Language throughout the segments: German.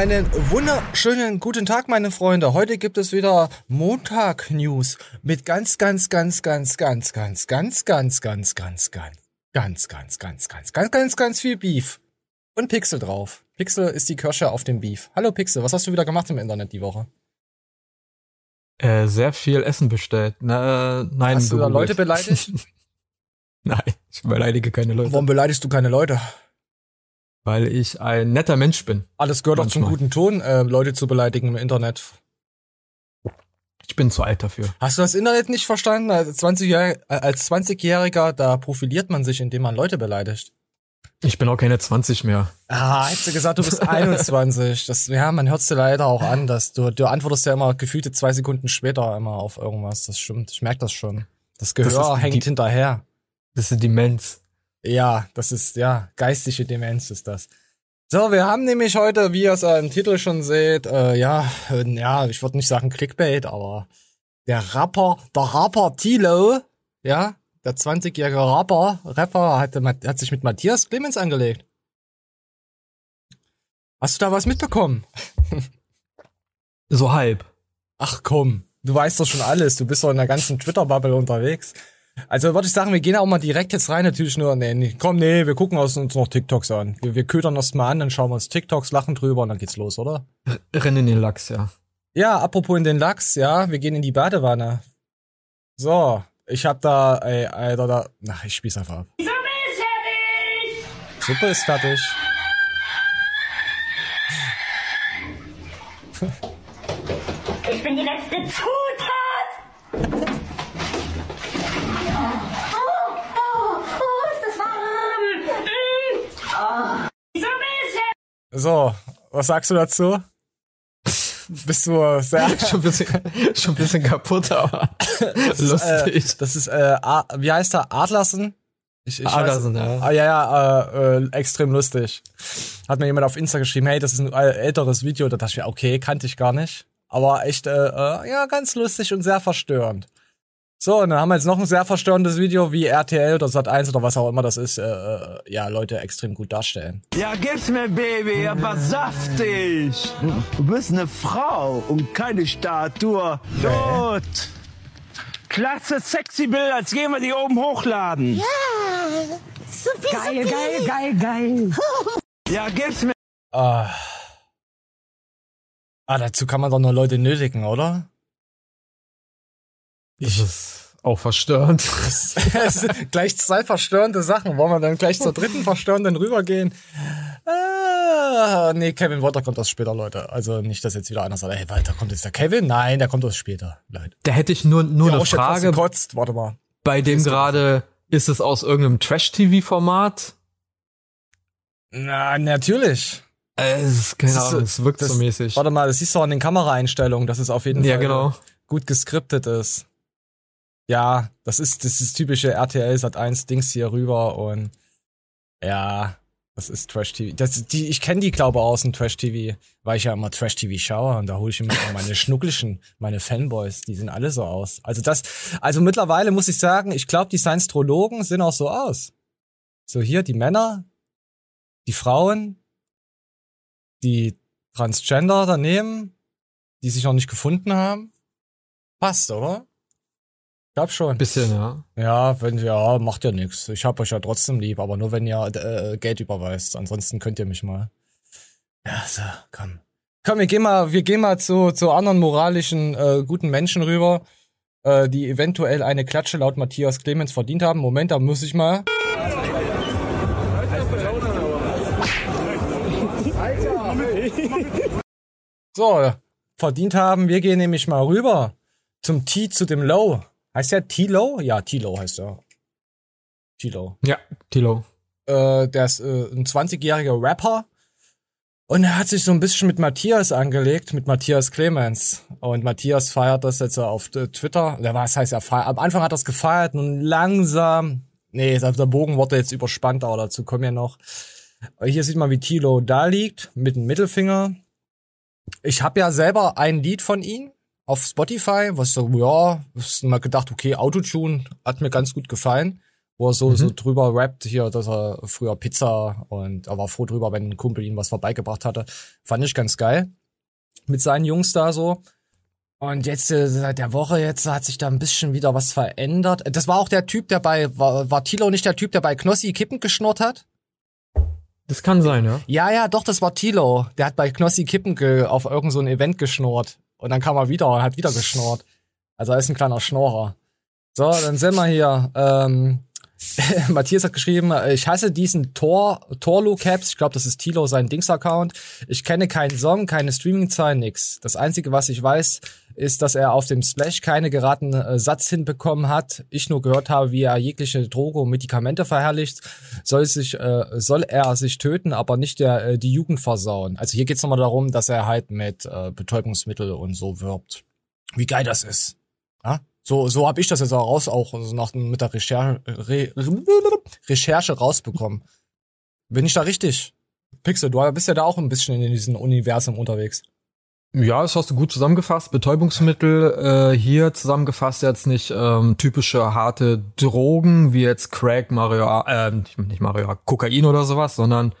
Einen wunderschönen guten Tag, meine Freunde. Heute gibt es wieder Montag News mit ganz, ganz, ganz, ganz, ganz, ganz, ganz, ganz, ganz, ganz, ganz, ganz, ganz, ganz, ganz, ganz, ganz, ganz viel Beef. Und Pixel drauf. Pixel ist die Kirsche auf dem Beef. Hallo Pixel, was hast du wieder gemacht im Internet die Woche? Äh, sehr viel Essen bestellt. Na, nein, Hast du da Leute beleidigt? nein, ich beleidige keine Leute. Warum beleidigst du keine Leute? Weil ich ein netter Mensch bin. Alles gehört doch zum Manchmal. guten Ton, äh, Leute zu beleidigen im Internet. Ich bin zu alt dafür. Hast du das Internet nicht verstanden? Als 20-Jähriger, als 20-Jähriger, da profiliert man sich, indem man Leute beleidigt. Ich bin auch keine 20 mehr. Ah, hättest du gesagt, du bist 21. Das, ja, man hört's dir leider auch an, dass du, du antwortest ja immer gefühlte zwei Sekunden später immer auf irgendwas. Das stimmt. Ich merk das schon. Das Gehör Das hängt die- hinterher. Das ist Demenz. Ja, das ist, ja, geistige Demenz ist das. So, wir haben nämlich heute, wie ihr es im Titel schon seht, äh, ja, äh, ja, ich würde nicht sagen Clickbait, aber der Rapper, der Rapper Tilo, ja, der 20-jährige Rapper, Rapper hat, hat sich mit Matthias Clemens angelegt. Hast du da was mitbekommen? So halb. Ach komm, du weißt doch schon alles, du bist doch in der ganzen Twitter-Bubble unterwegs. Also würde ich sagen, wir gehen auch mal direkt jetzt rein, natürlich nur, nee, nee komm, nee, wir gucken uns uns noch TikToks an. Wir, wir ködern das mal an, dann schauen wir uns TikToks, lachen drüber und dann geht's los, oder? R Rennen in den Lachs, ja. Ja, apropos in den Lachs, ja, wir gehen in die Badewanne. So, ich hab da, ey, Alter, da, ach, ich spiel's einfach ab. Suppe ist fertig. Ich bin die letzte Zutat. Oh, oh, oh, ist das warm. Mm. Oh. Die Suppe ist fertig. So, was sagst du dazu? Bist du sehr, schon, ein bisschen, schon ein bisschen kaputt, aber lustig. Äh, das ist, äh, wie heißt er? Adlersen? Ich, ich Adlersen, weiß, ja. Ah, ja, ja, äh, äh, extrem lustig. Hat mir jemand auf Insta geschrieben, hey, das ist ein äh, älteres Video. Da dachte ich mir, okay, kannte ich gar nicht. Aber echt, äh, äh, ja, ganz lustig und sehr verstörend. So, und dann haben wir jetzt noch ein sehr verstörendes Video, wie RTL oder Sat1 oder was auch immer das ist, äh, äh, ja, Leute extrem gut darstellen. Ja, gib's mir, Baby, aber saftig. Du bist eine Frau und keine Statue. Gut. Klasse, sexy Bild, als gehen wir die oben hochladen. Ja. Geil, geil, geil, geil. Ja, gib's mir. Ah. ah, dazu kann man doch nur Leute nötigen, oder? Das ist auch verstörend. Gleich zwei verstörende Sachen. Wollen wir dann gleich zur dritten verstörenden rübergehen? Ah, nee, Kevin Water kommt erst später, Leute. Also nicht, dass jetzt wieder einer sagt, ey, Walter, kommt jetzt der Kevin? Nein, der kommt erst später, Leute. Da hätte ich nur, nur Ja, eine Frage. gekotzt. Warte mal. Bei dem gerade, ist es aus irgendeinem Trash-TV-Format? Na, natürlich. Es keine Das ist- Ahnung, es wirkt das- so mäßig. Warte mal, das siehst du an den Kameraeinstellungen, dass es auf jeden Ja, Fall genau. gut geskriptet ist. Ja, das ist das ist typische RTL Sat 1 Dings hier rüber und ja, das ist Trash TV. Das, die, ich kenne die glaube aus dem Trash TV, weil ich ja immer Trash TV schaue und da hole ich immer meine Schnuckelchen, meine Fanboys, die sehen alle so aus. Also das, also mittlerweile muss ich sagen, ich glaube die Science-Trologen sehen auch so aus. So hier die Männer, die Frauen, die Transgender daneben, die sich noch nicht gefunden haben. Passt, oder? Ich glaub schon. Bisschen, ja. Ja, wenn ja, macht ja nix. Ich hab euch ja trotzdem lieb, aber nur wenn ihr äh, Geld überweist. Ansonsten könnt ihr mich mal. Ja, so, komm. Komm, wir gehen mal, wir gehen mal zu, zu anderen moralischen, äh, guten Menschen rüber, äh, die eventuell eine Klatsche laut Matthias Clemens verdient haben. Moment, da muss ich mal. So, verdient haben. Wir gehen nämlich mal rüber zum T zu dem Low. Heißt der T-Low? Ja, T-Low heißt er. T-Low. Ja, Tilo. Äh, der ist äh, ein 20-jähriger Rapper. Und er hat sich so ein bisschen mit Matthias angelegt, mit Matthias Clemens. Und Matthias feiert das jetzt auf äh, Twitter. Oder was heißt er feiert? Am Anfang hat er es gefeiert und langsam. Nee, der Bogen wurde jetzt überspannt, aber dazu kommen wir noch. Hier sieht man, wie Tilo da liegt, mit dem Mittelfinger. Ich habe ja selber ein Lied von ihm auf Spotify, was so, ja, ist mal gedacht, okay, Autotune hat mir ganz gut gefallen. wo er so, Mhm. so drüber rappt hier, dass er früher Pizza und er war froh drüber, wenn ein Kumpel ihm was vorbeigebracht hatte. Fand ich ganz geil. Mit seinen Jungs da so. Und jetzt, äh, seit der Woche jetzt hat sich da ein bisschen wieder was verändert. Das war auch der Typ, der bei, war, war Tilo nicht der Typ, der bei Knossi Kippen geschnurrt hat? Das kann sein, ja. Ja, ja, doch, das war Tilo. Der hat bei Knossi Kippen auf irgend so ein Event geschnurrt. Und dann kam er wieder und hat wieder geschnurrt. Also er ist ein kleiner Schnorrer. So, dann sind wir hier. Ähm, Matthias hat geschrieben, ich hasse diesen Tor, Torlu Caps. Ich glaube, das ist Tilo, sein Dings-Account. Ich kenne keinen Song, keine Streaming-Zahlen, nix. Das Einzige, was ich weiß, ist, dass er auf dem Splash keine geraten äh, Satz hinbekommen hat. Ich nur gehört habe, wie er jegliche Droge und Medikamente verherrlicht. Soll sich, äh, soll er sich töten, aber nicht der äh, die Jugend versauen. Also hier geht's nochmal darum, dass er halt mit äh, Betäubungsmittel und so wirbt. Wie geil das ist. Ja? So, so habe ich das jetzt auch raus, auch also nach, mit der Recherche, Re, Recherche rausbekommen. Bin ich da richtig? Pixel, du bist ja da auch ein bisschen in diesem Universum unterwegs. Ja, das hast du gut zusammengefasst. Betäubungsmittel äh, hier zusammengefasst jetzt nicht ähm, typische harte Drogen wie jetzt Crack, Mario, äh, nicht- Mario, Kokain oder sowas, sondern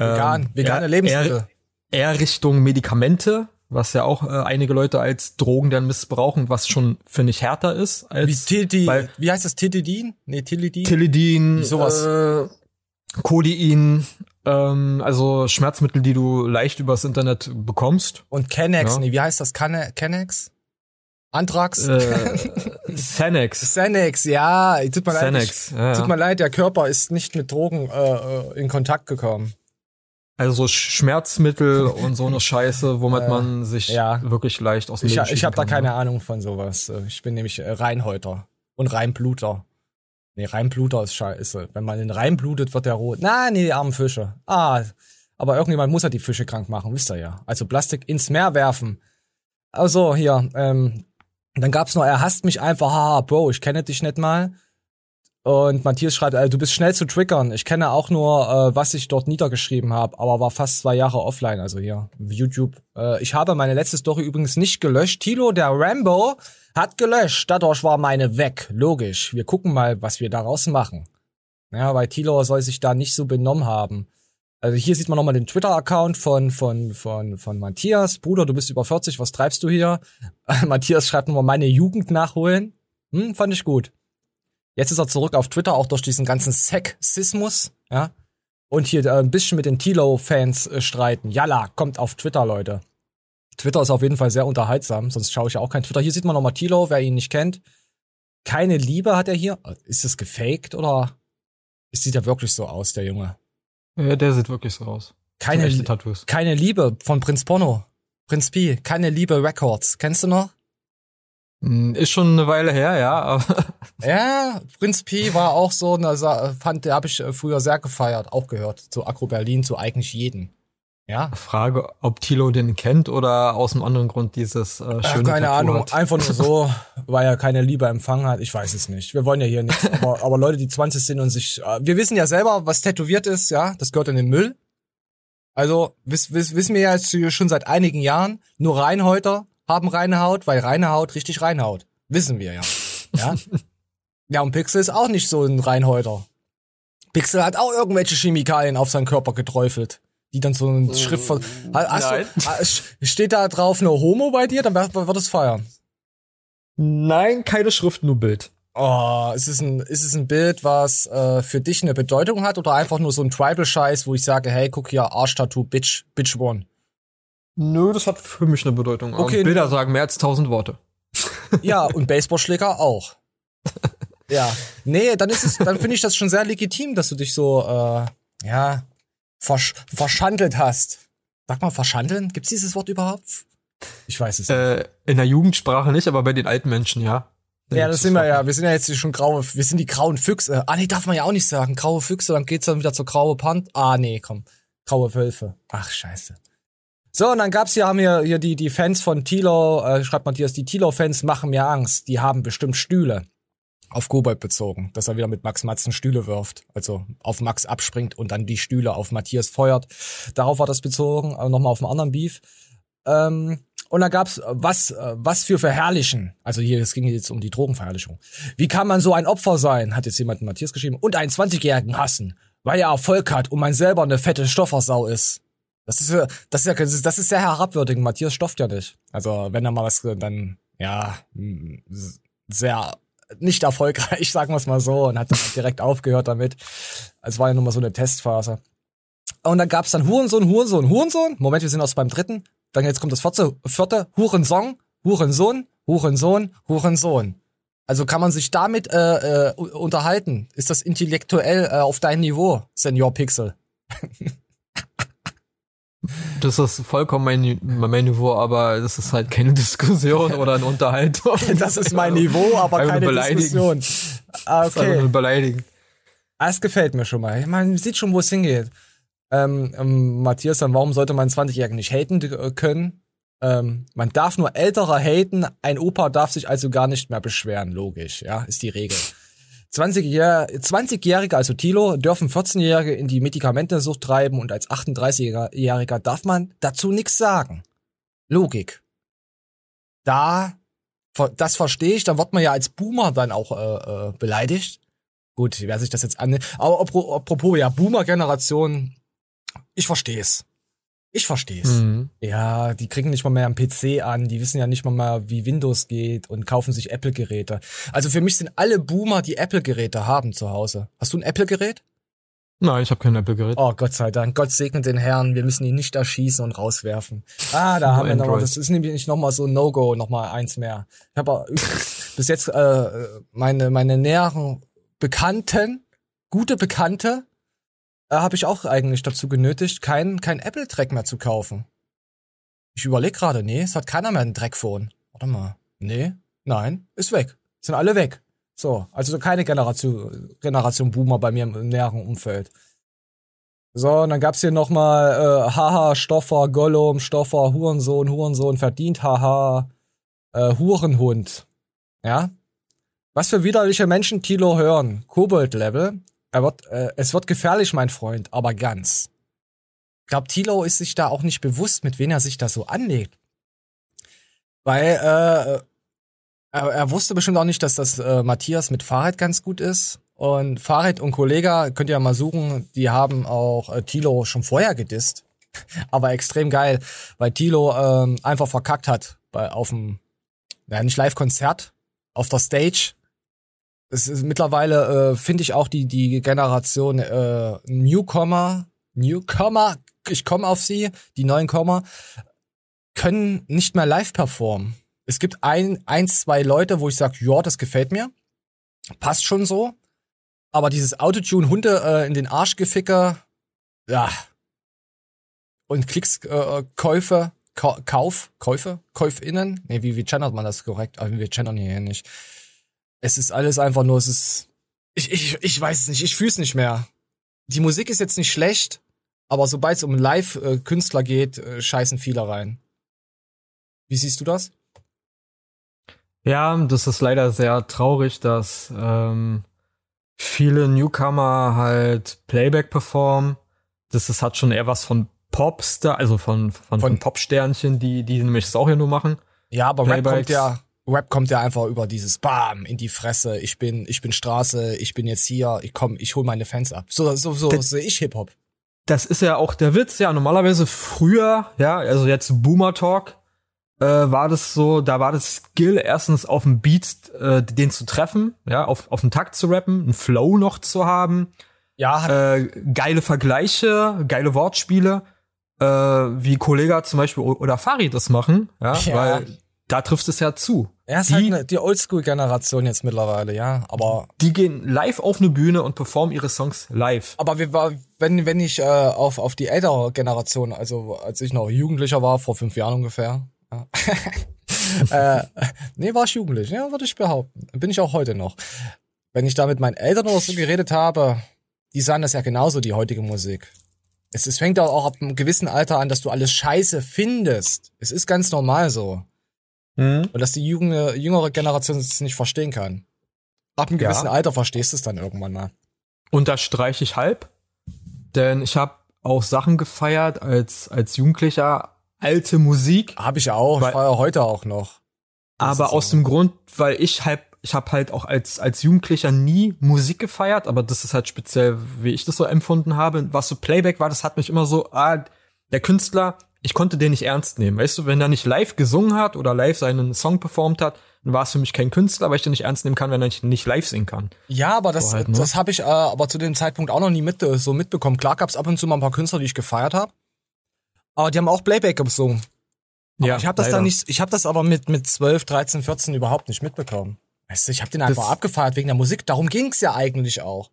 ähm, Vegan, vegane eher- Lebensmittel. Eher, eher Richtung Medikamente, was ja auch äh, einige Leute als Drogen dann missbrauchen, was schon finde ich härter ist Wie, als Tidi, weil- wie heißt das? Tilidin? Nee, Tilidin? Tilidin, Sowas. Äh, Codein, ähm, also Schmerzmittel, die du leicht übers Internet bekommst. und Kennex, Ja. nee, wie heißt das? Kanne, Kennex? Anthrax? Äh, Xanax. Xanax, ja, tut mir leid. Xanax, Ich, ja, Tut mir leid, der Körper ist nicht mit Drogen äh, äh, in Kontakt gekommen. Also so Schmerzmittel und so eine Scheiße, womit Äh, man sich ja. wirklich leicht aus dem Ich, Leben ich habe da schießen keine Ahnung von sowas. Ich bin nämlich Reinhäuter und Reinbluter. Nee, Reinbluter ist scheiße. Wenn man den reinblutet, wird der rot. Na, nee, die armen Fische. Ah, aber irgendjemand muss ja die Fische krank machen, wisst ihr ja. Also Plastik ins Meer werfen. Also hier, ähm, dann gab's noch, er hasst mich einfach, haha, Bro, ich kenne dich nicht mal. Und Matthias schreibt, äh, du bist schnell zu triggern. Ich kenne auch nur, äh, was ich dort niedergeschrieben habe, aber war fast zwei Jahre offline, also hier, YouTube. Äh, ich habe meine letzte Story übrigens nicht gelöscht. Tilo, der Rambo, hat gelöscht. Dadurch war meine weg. Logisch. Wir gucken mal, was wir daraus machen. Ja, weil Tilo soll sich da nicht so benommen haben. Also hier sieht man nochmal den Twitter-Account von, von, von, von Matthias. Bruder, du bist über 40, was treibst du hier? Matthias schreibt nochmal meine Jugend nachholen. Hm, fand ich gut. Jetzt ist er zurück auf Twitter, auch durch diesen ganzen Sexismus, ja. Und hier äh, ein bisschen mit den Tilo-Fans äh, streiten. Yalla, kommt auf Twitter, Leute. Twitter ist auf jeden Fall sehr unterhaltsam, sonst schaue ich ja auch kein Twitter. Hier sieht man nochmal Tilo, wer ihn nicht kennt. Keine Liebe hat er hier. Ist das gefaked oder sieht er wirklich so aus, der Junge? Ja, der sieht wirklich so aus. Keine, Li- Tattoos. keine Liebe von Prinz Porno. Prinz P, keine Liebe Records. Kennst du noch? Hm, Ist schon eine Weile her, ja, Ja, Prinz P war auch so, eine fand, der habe ich früher sehr gefeiert, auch gehört. Zu Agro Berlin, zu eigentlich jeden. Ja, Frage, ob Tilo den kennt oder aus einem anderen Grund dieses äh, Ach, schöne keine Tattoo Ahnung, hat. einfach nur so, weil er keine Liebe empfangen hat. Ich weiß es nicht. Wir wollen ja hier nichts. Aber, aber Leute, die 20 sind und sich, äh, wir wissen ja selber, was tätowiert ist, ja, das gehört in den Müll. Also wiss, wiss, wissen wir ja jetzt schon seit einigen Jahren, nur Reinhäuter haben reine Haut, weil reine Haut richtig reinhaut. Wissen wir ja. Ja, ja und Pixel ist auch nicht so ein Reinhäuter. Pixel hat auch irgendwelche Chemikalien auf seinen Körper geträufelt. Die dann so ein Schrift von. Hast nein. du, steht da drauf eine Homo bei dir? Dann wird wird es feiern. Nein, keine Schrift, nur Bild. Oh, ist es ein, ist es ein Bild, was äh, für dich eine Bedeutung hat oder einfach nur so ein Tribal-Scheiß, wo ich sage, hey, guck hier, Arsch-Tattoo, Bitch, Bitch One. Nö, das hat für mich eine Bedeutung. Okay. Und Bilder sagen mehr als tausend Worte. Ja, und Baseballschläger auch. Ja. Nee, dann ist es, dann finde ich das schon sehr legitim, dass du dich so, äh, ja, versch verschandelt hast. Sag mal, verschandeln? Gibt's dieses Wort überhaupt? Ich weiß es nicht. Äh, in der Jugendsprache nicht, aber bei den alten Menschen, ja. Ja, das sind wir ja. Wir sind ja jetzt schon graue, wir sind die grauen Füchse. Ah, nee, darf man ja auch nicht sagen. Graue Füchse, dann geht's dann wieder zur graue Pant. Ah, nee, komm. Graue Wölfe. Ach, scheiße. So, und dann gab's hier, haben wir hier die, die Fans von Tilo, äh, schreibt Matthias, die Tilo-Fans machen mir Angst. Die haben bestimmt Stühle. Auf Kobold bezogen, dass er wieder mit Max Matzen Stühle wirft. Also auf Max abspringt und dann die Stühle auf Matthias feuert. Darauf war das bezogen, aber nochmal auf einen anderen Beef. Ähm, Und da gab's äh, was, äh, was für Verherrlichen. Also hier, es ging jetzt um die Drogenverherrlichung. Wie kann man so ein Opfer sein, hat jetzt jemand Matthias geschrieben, und einen 20-Jährigen hassen, weil er Erfolg hat und man selber eine fette Stoffersau ist. Das ist das ist ja, das ist sehr herabwürdigend. Matthias stofft ja nicht. Also, wenn er mal was, dann, ja, sehr nicht erfolgreich, sagen wir es mal so, und hat dann direkt aufgehört damit. Es war ja nur mal so eine Testphase. Und dann gab's dann Hurensohn, Hurensohn, Hurensohn. Moment, wir sind erst beim dritten. Dann jetzt kommt das vierte, vierte Hurensong, Hurensohn, Hurensohn, Hurensohn. Also kann man sich damit äh, äh, unterhalten? Ist das intellektuell äh, auf deinem Niveau, Senior Pixel? Das ist vollkommen mein, mein Niveau, aber das ist halt keine Diskussion oder eine Unterhaltung. Das ist mein Niveau, aber keine. Diskussion. Ah, Das Okay. nur beleidigen. Ah, Es gefällt mir schon mal. Man sieht schon, wo es hingeht. Ähm, ähm, Matthias, dann warum sollte man 20-Jährigen nicht haten äh, können? Ähm, man darf nur älterer haten, ein Opa darf sich also gar nicht mehr beschweren, logisch, ja, ist die Regel. 20-Jähr- 20-Jährige, also Tilo, dürfen 14-Jährige in die Medikamentensucht treiben und als 38-Jähriger darf man dazu nichts sagen. Logik. Da, das verstehe ich, dann wird man ja als Boomer dann auch äh, äh, beleidigt. Gut, wer sich das jetzt an. Aber apro- apropos, ja, Boomer-Generation, ich versteh's. Ich versteh's. Mhm. Ja, die kriegen nicht mal mehr einen PC an, die wissen ja nicht mal mehr, wie Windows geht und kaufen sich Apple-Geräte. Also für mich sind alle Boomer, die Apple-Geräte haben zu Hause. Hast du ein Apple-Gerät? Nein, ich habe kein Apple-Gerät. Oh, Gott sei Dank. Gott segne den Herrn. Wir müssen ihn nicht erschießen und rauswerfen. Ah, da haben wir noch, Android. das ist nämlich noch mal so ein No-Go, noch mal eins mehr. Ich habe bis jetzt äh, meine meine näheren Bekannten, gute Bekannte, äh, habe ich auch eigentlich dazu genötigt, kein kein Apple-Track mehr zu kaufen. Ich überlege gerade, nee, es hat keiner mehr ein Dreckphone. Warte mal. Nee, nein, ist weg. Sind alle weg. So, also keine Generation, Generation Boomer bei mir im näheren Umfeld. So, und dann gab's hier nochmal äh, Haha, Stoffer, Gollum, Stoffer, Hurensohn, Hurensohn, verdient, haha, äh, Hurenhund. Ja? Was für widerliche Menschen Tilo hören. Kobold-Level. Er wird, äh, es wird gefährlich, mein Freund, aber ganz. Ich glaube, Tilo ist sich da auch nicht bewusst, mit wem er sich da so anlegt. Weil, äh, er, er wusste bestimmt auch nicht, dass das äh, Matthias mit Fahrrad ganz gut ist. Und Fahrrad und Kollega, könnt ihr ja mal suchen, die haben auch äh, Tilo schon vorher gedisst. Aber extrem geil, weil Tilo ähm, einfach verkackt hat bei auf dem, ja nicht Live-Konzert, auf der Stage. Es ist mittlerweile, äh, finde ich auch die, die Generation äh, Newcomer, Newcomer, ich komme auf sie, die neuen Kommer, können nicht mehr live performen. Es gibt ein, ein, zwei Leute, wo ich sage, ja, das gefällt mir. Passt schon so. Aber dieses Autotune Hunde äh, in den Arsch geficke, ja. Und Klicks, äh, Käufe, Ka Kauf, Käufe, KäufInnen. Nee, wie, wie gendert man das korrekt? Aber wir gendern hier nicht. Es ist alles einfach nur, es ist. Ich, ich, ich weiß es nicht, ich fühl's nicht mehr. Die Musik ist jetzt nicht schlecht, aber sobald es um Live-Künstler geht, äh, scheißen viele rein. Wie siehst du das? Ja, das ist leider sehr traurig, dass ähm, viele Newcomer halt Playback performen. Das ist, hat schon eher was von Popstar, also von, von, von, Von- Popsternchen, die, die nämlich das auch hier nur machen. Ja, aber Rap Playbacks. kommt ja, Rap kommt ja einfach über dieses Bam in die Fresse. Ich bin, ich bin Straße, ich bin jetzt hier, ich komm, ich hol meine Fans ab. So, so, so sehe ich Hip Hop. Das ist ja auch der Witz, ja. Normalerweise früher, ja, also jetzt Boomer Talk, äh, war das so, da war das Skill, erstens auf dem Beat äh, den zu treffen, ja, auf, auf den Takt zu rappen, einen Flow noch zu haben, Ja, äh, geile Vergleiche, geile Wortspiele, äh, wie Kollega zum Beispiel oder Farid das machen, ja, Ja. weil da trifft es ja zu. er ist die- halt ne, die Oldschool-Generation jetzt mittlerweile, ja. Aber, Die gehen live auf eine Bühne und performen ihre Songs live. aber wir wenn, wenn ich äh, auf, auf die ältere Generation, also als ich noch Jugendlicher war, vor fünf Jahren ungefähr. Ja. äh, nee, war ich jugendlich, ja, würde ich behaupten. Bin ich auch heute noch. Wenn ich da mit meinen Eltern oder so geredet habe, die sahen das ja genauso, die heutige Musik. Es, es fängt auch ab einem gewissen Alter an, dass du alles scheiße findest. Es ist ganz normal so. Mhm. Und dass die junge, jüngere Generation es nicht verstehen kann. Ab einem Ja. gewissen Alter verstehst du es dann irgendwann mal. unterstreiche ich halb, denn ich habe auch Sachen gefeiert als als Jugendlicher, alte Musik, Habe ich auch, Weil- ich feier heute auch noch. Das aber aus auch- dem Grund, weil ich halt, ich habe halt auch als als Jugendlicher nie Musik gefeiert, aber das ist halt speziell, wie ich das so empfunden habe. Was so Playback war, das hat mich immer so, ah, der Künstler, ich konnte den nicht ernst nehmen. Weißt du, wenn er nicht live gesungen hat oder live seinen Song performt hat, dann war es für mich kein Künstler, weil ich den nicht ernst nehmen kann, wenn er nicht, live singen kann. Ja, aber das, So halt, ne? das habe ich äh, aber zu dem Zeitpunkt auch noch nie mit, äh, so mitbekommen. Klar gab's ab und zu mal ein paar Künstler, die ich gefeiert habe. Aber die haben auch Playback gesungen. Ja, ich habe das leider. dann nicht, ich habe das aber mit mit 12, 13, 14 überhaupt nicht mitbekommen. Weißt du, ich habe den einfach Das- abgefeiert wegen der Musik. Darum ging's ja eigentlich auch.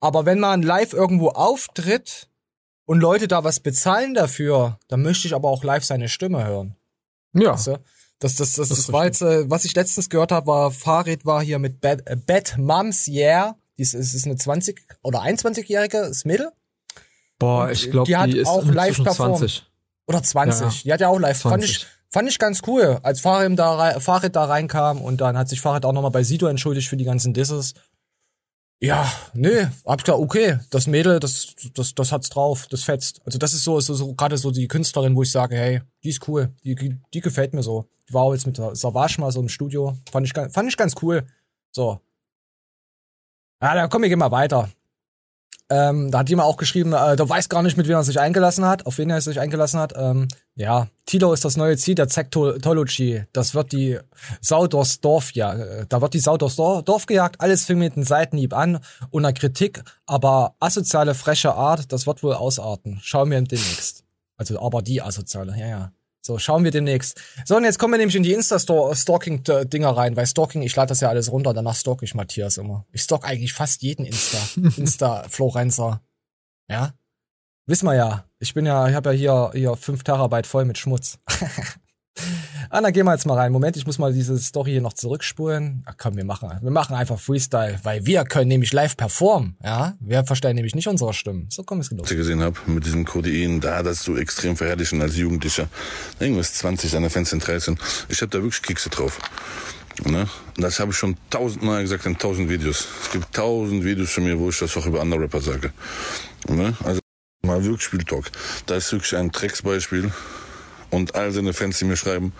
Aber wenn man live irgendwo auftritt und Leute da was bezahlen dafür, dann möchte ich aber auch live seine Stimme hören. Ja, Weißt du? Das, das, das, das, ist war jetzt, äh, was ich letztens gehört habe, war, Farid war hier mit Bad, äh, Bad Moms Yeah. Die ist, ist eine 20 oder 21-jährige das Mädel boah, und ich glaube, die hat die ist auch live performt. 20. oder 20. Ja, ja. Die hat ja auch live. Fand 20. ich, fand ich ganz cool, als Farid da, Farid da reinkam und dann hat sich Farid auch nochmal bei Sido entschuldigt für die ganzen Disses. Ja, nee, hab ich gesagt, okay, das Mädel, das, das, das hat's drauf, das fetzt. Also das ist so, so, so gerade so die Künstlerin, wo ich sage, hey, die ist cool, die, die, gefällt mir so. Die war auch jetzt mit der Savage mal so im Studio, fand ich, fand ich ganz cool. So. Ja, da komm ich immer weiter. Ähm, da hat jemand auch geschrieben, äh, der weiß gar nicht, mit wem er sich eingelassen hat, auf wen er sich eingelassen hat. Ähm, ja, Tilo ist das neue Ziel der Zektology. Das wird die Sau durchs Dorf, ja, äh, da wird die Sau durchs Dor- Dorf gejagt. Alles fing mit einem Seitenhieb an, unter Kritik, aber asoziale, freche Art, das wird wohl ausarten. Schauen wir demnächst. Also, aber die asoziale, ja, ja. So, schauen wir demnächst. So, und jetzt kommen wir nämlich in die Insta-Stalking-Dinger rein, weil Stalking, ich lade das ja alles runter, danach stalk ich Matthias immer. Ich stalk eigentlich fast jeden Insta, Insta-Florenzer. Ja? Wissen wir ja. Ich bin ja, ich habe ja hier, hier 5 Terabyte voll mit Schmutz. dann gehen wir jetzt mal rein. Moment, ich muss mal diese Story hier noch zurückspulen. Ach komm, wir machen, wir machen einfach Freestyle, weil wir können nämlich live performen. Ja? Wir verstellen nämlich nicht unsere Stimmen. So, komm, es los. ich gesehen habe, mit diesem Codein, da das so extrem verherrlichen als Jugendlicher. Irgendwas 20, seine Fans sind 13. Ich habe da wirklich Kekse drauf. Ne? Das habe ich schon tausendmal gesagt in tausend Videos. Es gibt tausend Videos von mir, wo ich das auch über andere Rapper sage. Ne? Also mal wirklich Spiel Talk. Da ist wirklich ein Drecksbeispiel. Und all seine Fans, die mir schreiben,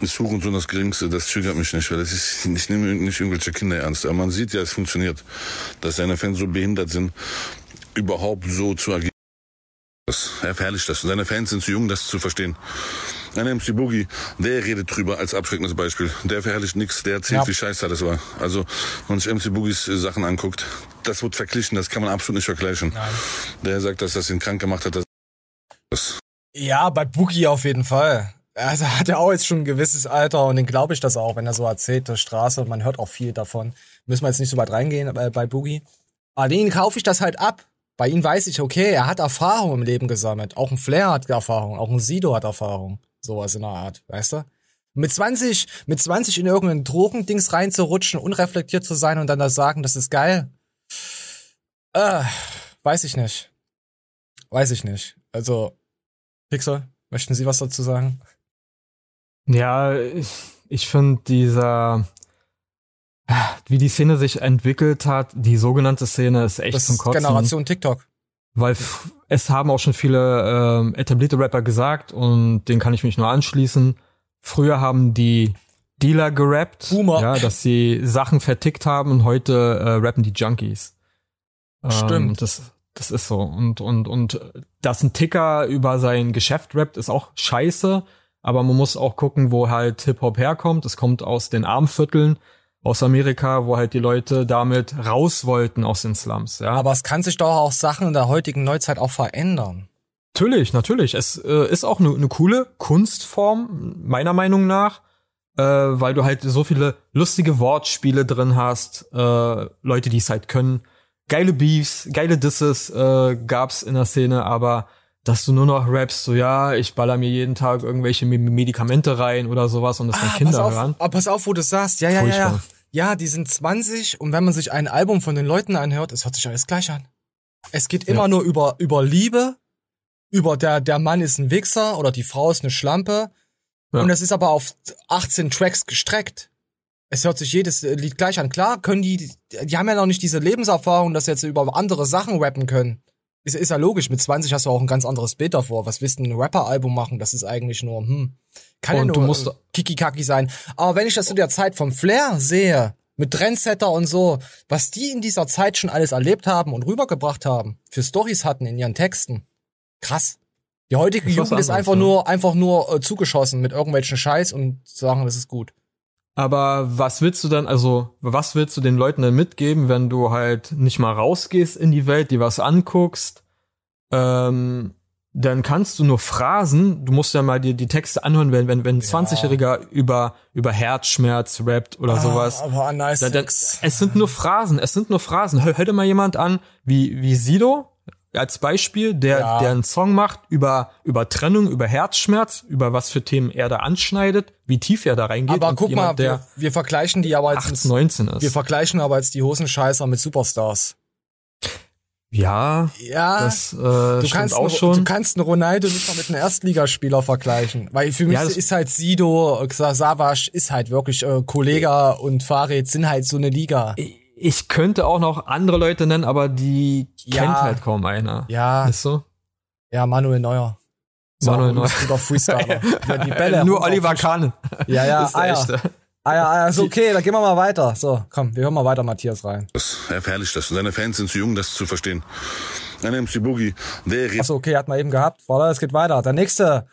ist Hurensohn das Geringste, das triggert mich nicht, weil das ist, ich nehme nicht irgendwelche Kinder ernst. Aber man sieht ja, es funktioniert. Dass seine Fans so behindert sind, überhaupt so zu agieren. Das, er verherrlicht das. Und seine Fans sind zu jung, das zu verstehen. Ein MC Boogie, der redet drüber als abschreckendes Beispiel. Der verherrlicht nichts, der erzählt, Ja. wie scheiße das war. Also, wenn man sich MC Boogies äh, Sachen anguckt, das wird verglichen, das kann man absolut nicht vergleichen. Nein. Der sagt, dass das ihn krank gemacht hat, das, das Ja, bei Boogie auf jeden Fall. Also hat er auch jetzt schon ein gewisses Alter und den glaube ich das auch, wenn er so erzählt, der Straße, man hört auch viel davon. Müssen wir jetzt nicht so weit reingehen bei, bei Boogie. Aber den kaufe ich das halt ab. Bei ihm weiß ich, okay, er hat Erfahrung im Leben gesammelt. Auch ein Flair hat Erfahrung, auch ein Sido hat Erfahrung. Sowas in der Art, weißt du? Mit 20, mit 20 in irgendein Drogendings reinzurutschen, unreflektiert zu sein und dann das sagen, das ist geil. Äh, weiß ich nicht. Weiß ich nicht. Also, Pixel, möchten Sie was dazu sagen? Ja, ich, ich finde dieser, wie die Szene sich entwickelt hat, die sogenannte Szene ist echt Das zum Kotzen. Generation TikTok. Weil es haben auch schon viele ähm, etablierte Rapper gesagt und den kann ich mich nur anschließen. Früher haben die Dealer gerappt, Boomer. ja, dass sie Sachen vertickt haben und heute äh, rappen die Junkies. Ähm, Stimmt. Das, das ist so. Und, und, und dass ein Ticker über sein Geschäft rappt, ist auch scheiße. Aber man muss auch gucken, wo halt Hip-Hop herkommt. Es kommt aus den Armvierteln aus Amerika, wo halt die Leute damit raus wollten aus den Slums. Ja, Aber es kann sich doch auch Sachen in der heutigen Neuzeit auch verändern. Natürlich, natürlich. Es äh, ist auch eine ne coole Kunstform, meiner Meinung nach, äh, weil du halt so viele lustige Wortspiele drin hast, äh, Leute, die es halt können. Geile Beefs, geile Disses äh, gab's in der Szene, aber dass du nur noch rappst, so ja, ich baller mir jeden Tag irgendwelche Me- Medikamente rein oder sowas und das dann Ah, Kinder pass auf, hören. aber pass auf, wo du sagst. Ja, ja, ja, ja. Ja, die sind 20 und wenn man sich ein Album von den Leuten anhört, es hört sich alles gleich an. Es geht immer Ja. nur über, über Liebe, über der, der Mann ist ein Wichser oder die Frau ist eine Schlampe. Ja. Und es ist aber auf 18 Tracks gestreckt. Es hört sich jedes Lied gleich an. Klar können die, die haben ja noch nicht diese Lebenserfahrung, dass sie jetzt über andere Sachen rappen können. ist, ist ja logisch, mit 20 hast du auch ein ganz anderes Bild davor. Was willst du ein Rapper-Album machen? Das ist eigentlich nur, hm, kann ja Und nur du musst- Kiki-Kaki sein. Aber wenn ich das zu der Zeit vom Flair sehe, mit Trendsetter und so, was die in dieser Zeit schon alles erlebt haben und rübergebracht haben, für Stories hatten in ihren Texten. Krass. Die heutige Jugend ist einfach ne? nur, einfach nur äh, zugeschossen mit irgendwelchen Scheiß und sagen, das ist gut. Aber was willst du dann, also, was willst du den Leuten denn mitgeben, wenn du halt nicht mal rausgehst in die Welt, dir was anguckst? Ähm, dann kannst du nur Phrasen, du musst ja mal dir die Texte anhören, wenn, wenn, wenn ein 20-Jähriger über, über Herzschmerz rappt oder sowas. Ah, aber nice. Dann, dann, es sind nur Phrasen, es sind nur Phrasen. Hör, hör dir mal jemand an, wie, wie Sido, als Beispiel, der, Ja. der einen Song macht über, über Trennung, über Herzschmerz, über was für Themen er da anschneidet, wie tief er da reingeht. aber guck mal, jemand, der wir, wir vergleichen die aber jetzt 18, 19 ist. Wir vergleichen aber jetzt die Hosenscheißer mit Superstars. ja, Ja, das äh, du kannst, auch einen, schon. du kannst einen Ronaldo nicht mal mit einem Erstligaspieler vergleichen. Weil für mich Ja, ist halt Sido, äh, Savas ist halt wirklich äh, Kollega und Farid sind halt so eine Liga. ich könnte auch noch andere Leute nennen, aber die Ja. kennt halt kaum einer. Ja, Ist so? ja, Manuel Neuer. So, Manuel Neuer. guter Freestyler. Die Bälle Nur Oliver Kahn. Ja, ja, ist ah, der ja. echte. Ah, ja, ah, ist okay, dann gehen wir mal weiter. So, komm, wir hören mal weiter Matthias rein. Das, er verherrlicht das. Und seine Fans sind zu jung, das zu verstehen. Ein MC Boogie, der redet Achso, okay, hat man eben gehabt. Warte, es geht weiter. Der nächste,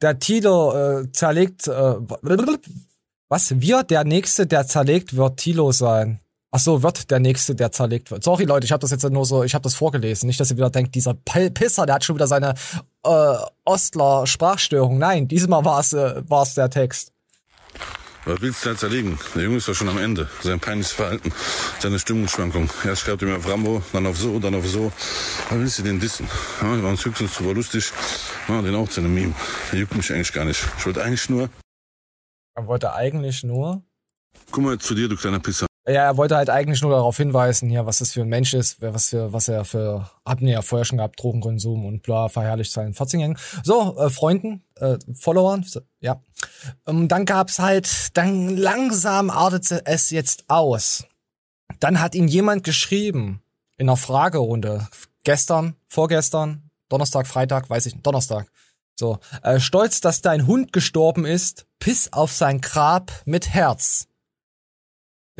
der Tilo äh, zerlegt, äh, was? Wir, der nächste, der zerlegt, wird Tilo sein. Ach so, wird der nächste, der zerlegt wird. Sorry, Leute, ich habe das jetzt nur so, ich habe das vorgelesen. Nicht, dass ihr wieder denkt, dieser Pisser, der hat schon wieder seine äh, Ostler Sprachstörung. Nein, diesmal war es äh, war's der Text. Was willst du da zerlegen? Der Junge ist doch schon am Ende. Sein peinliches Verhalten, seine Stimmungsschwankung. Erst schreibt er mir auf Rambo, dann auf so, dann auf so. Was willst du den dissen? Ja, waren uns höchstens super lustig. Ja, den auch zu einem Meme. Der juckt mich eigentlich gar nicht. Ich wollte eigentlich nur, Er wollte eigentlich nur. guck mal zu dir, du kleiner Pisser. Ja, er wollte halt eigentlich nur darauf hinweisen, hier, was das für ein Mensch ist, was für, was er für, hatten ja vorher schon gehabt, Drogenkonsum und bla, verherrlicht seinen 14-Jährigen. So, äh, Freunden, äh, Followern, so, ja. Ähm, dann gab's halt, dann langsam artete es jetzt aus. Dann hat ihm jemand geschrieben, in einer Fragerunde, gestern, vorgestern, Donnerstag, Freitag, weiß ich, Donnerstag. So, äh, stolz, dass dein Hund gestorben ist, piss auf sein Grab mit Herz.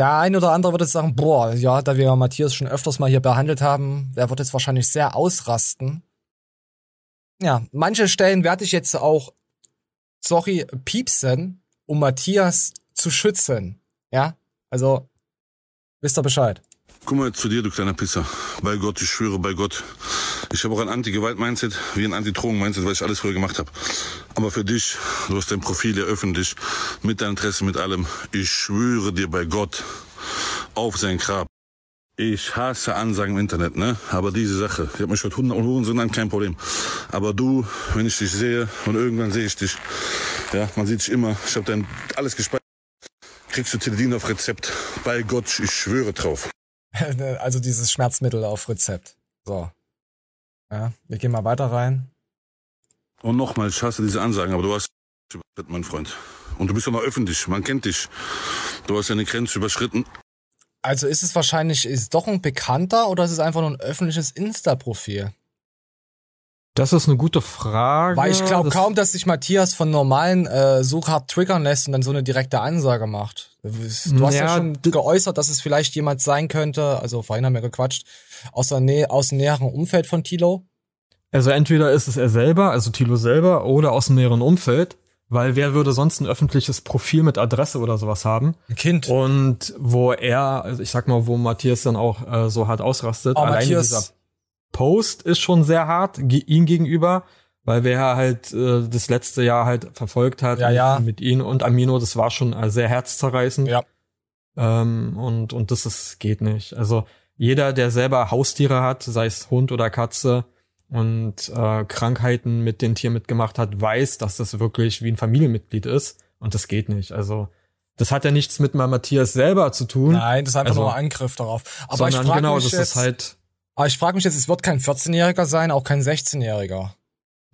Der ein oder andere würde jetzt sagen, boah, ja, da wir Matthias schon öfters mal hier behandelt haben, der wird jetzt wahrscheinlich sehr ausrasten. Ja, manche Stellen werde ich jetzt auch, sorry, piepsen, um Matthias zu schützen. Ja, also, wisst ihr Bescheid. Guck mal zu dir, du kleiner Pisser. Bei Gott, ich schwöre bei Gott. Ich habe auch ein Anti-Gewalt-Mindset, wie ein Anti-Drogen-Mindset, weil ich alles früher gemacht habe. Aber für dich, du hast dein Profil ja öffentlich, mit deinem Interesse, mit allem. Ich schwöre dir bei Gott auf sein Grab. Ich hasse Ansagen im Internet, ne? Aber diese Sache, ich habe mich mit Hunden und Huren an, kein Problem. Aber du, wenn ich dich sehe und irgendwann sehe ich dich, ja, man sieht dich immer, ich habe dein alles gespeichert, kriegst du Teledin auf Rezept. Bei Gott, ich schwöre drauf. also dieses Schmerzmittel auf Rezept. So. Ja, wir gehen mal weiter rein. Und nochmal, ich hasse diese Ansagen, aber du hast überschritten, mein Freund. Und du bist doch noch öffentlich, man kennt dich. Du hast eine Grenze überschritten. Also ist es wahrscheinlich, ist doch ein Bekannter oder ist es einfach nur ein öffentliches Insta-Profil? Das ist eine gute Frage. Weil ich glaube kaum, dass sich Matthias von normalen äh, so hart triggern lässt und dann so eine direkte Ansage macht. Du hast ja, Ja, schon geäußert, dass es vielleicht jemand sein könnte, also vorhin haben wir gequatscht, aus, der Nähe, aus dem näheren Umfeld von Tilo. Also entweder ist es er selber, also Tilo selber, oder aus dem näheren Umfeld, weil wer würde sonst ein öffentliches Profil mit Adresse oder sowas haben? Ein Kind. Und wo er, also ich sag mal, wo Matthias dann auch äh, so hart ausrastet. Aber Alleine Matthias- dieser Post ist schon sehr hart ihm gegenüber, weil wer halt äh, das letzte Jahr halt verfolgt hat Ja, ja. mit ihm und Amino, das war schon äh, sehr herzzerreißend. Ja. Ähm, und, und das ist, geht nicht. Also jeder, der selber Haustiere hat, sei es Hund oder Katze, und äh, Krankheiten mit den Tieren mitgemacht hat, weiß, dass das wirklich wie ein Familienmitglied ist. Und das geht nicht. Also das hat ja nichts mit Matthias selber zu tun. Nein, das ist einfach Also- nur ein Angriff darauf. Aber ich sondern frage genau, mich das jetzt, ist halt. Aber ich frage mich jetzt, es wird kein 14-Jähriger sein, auch kein 16-Jähriger.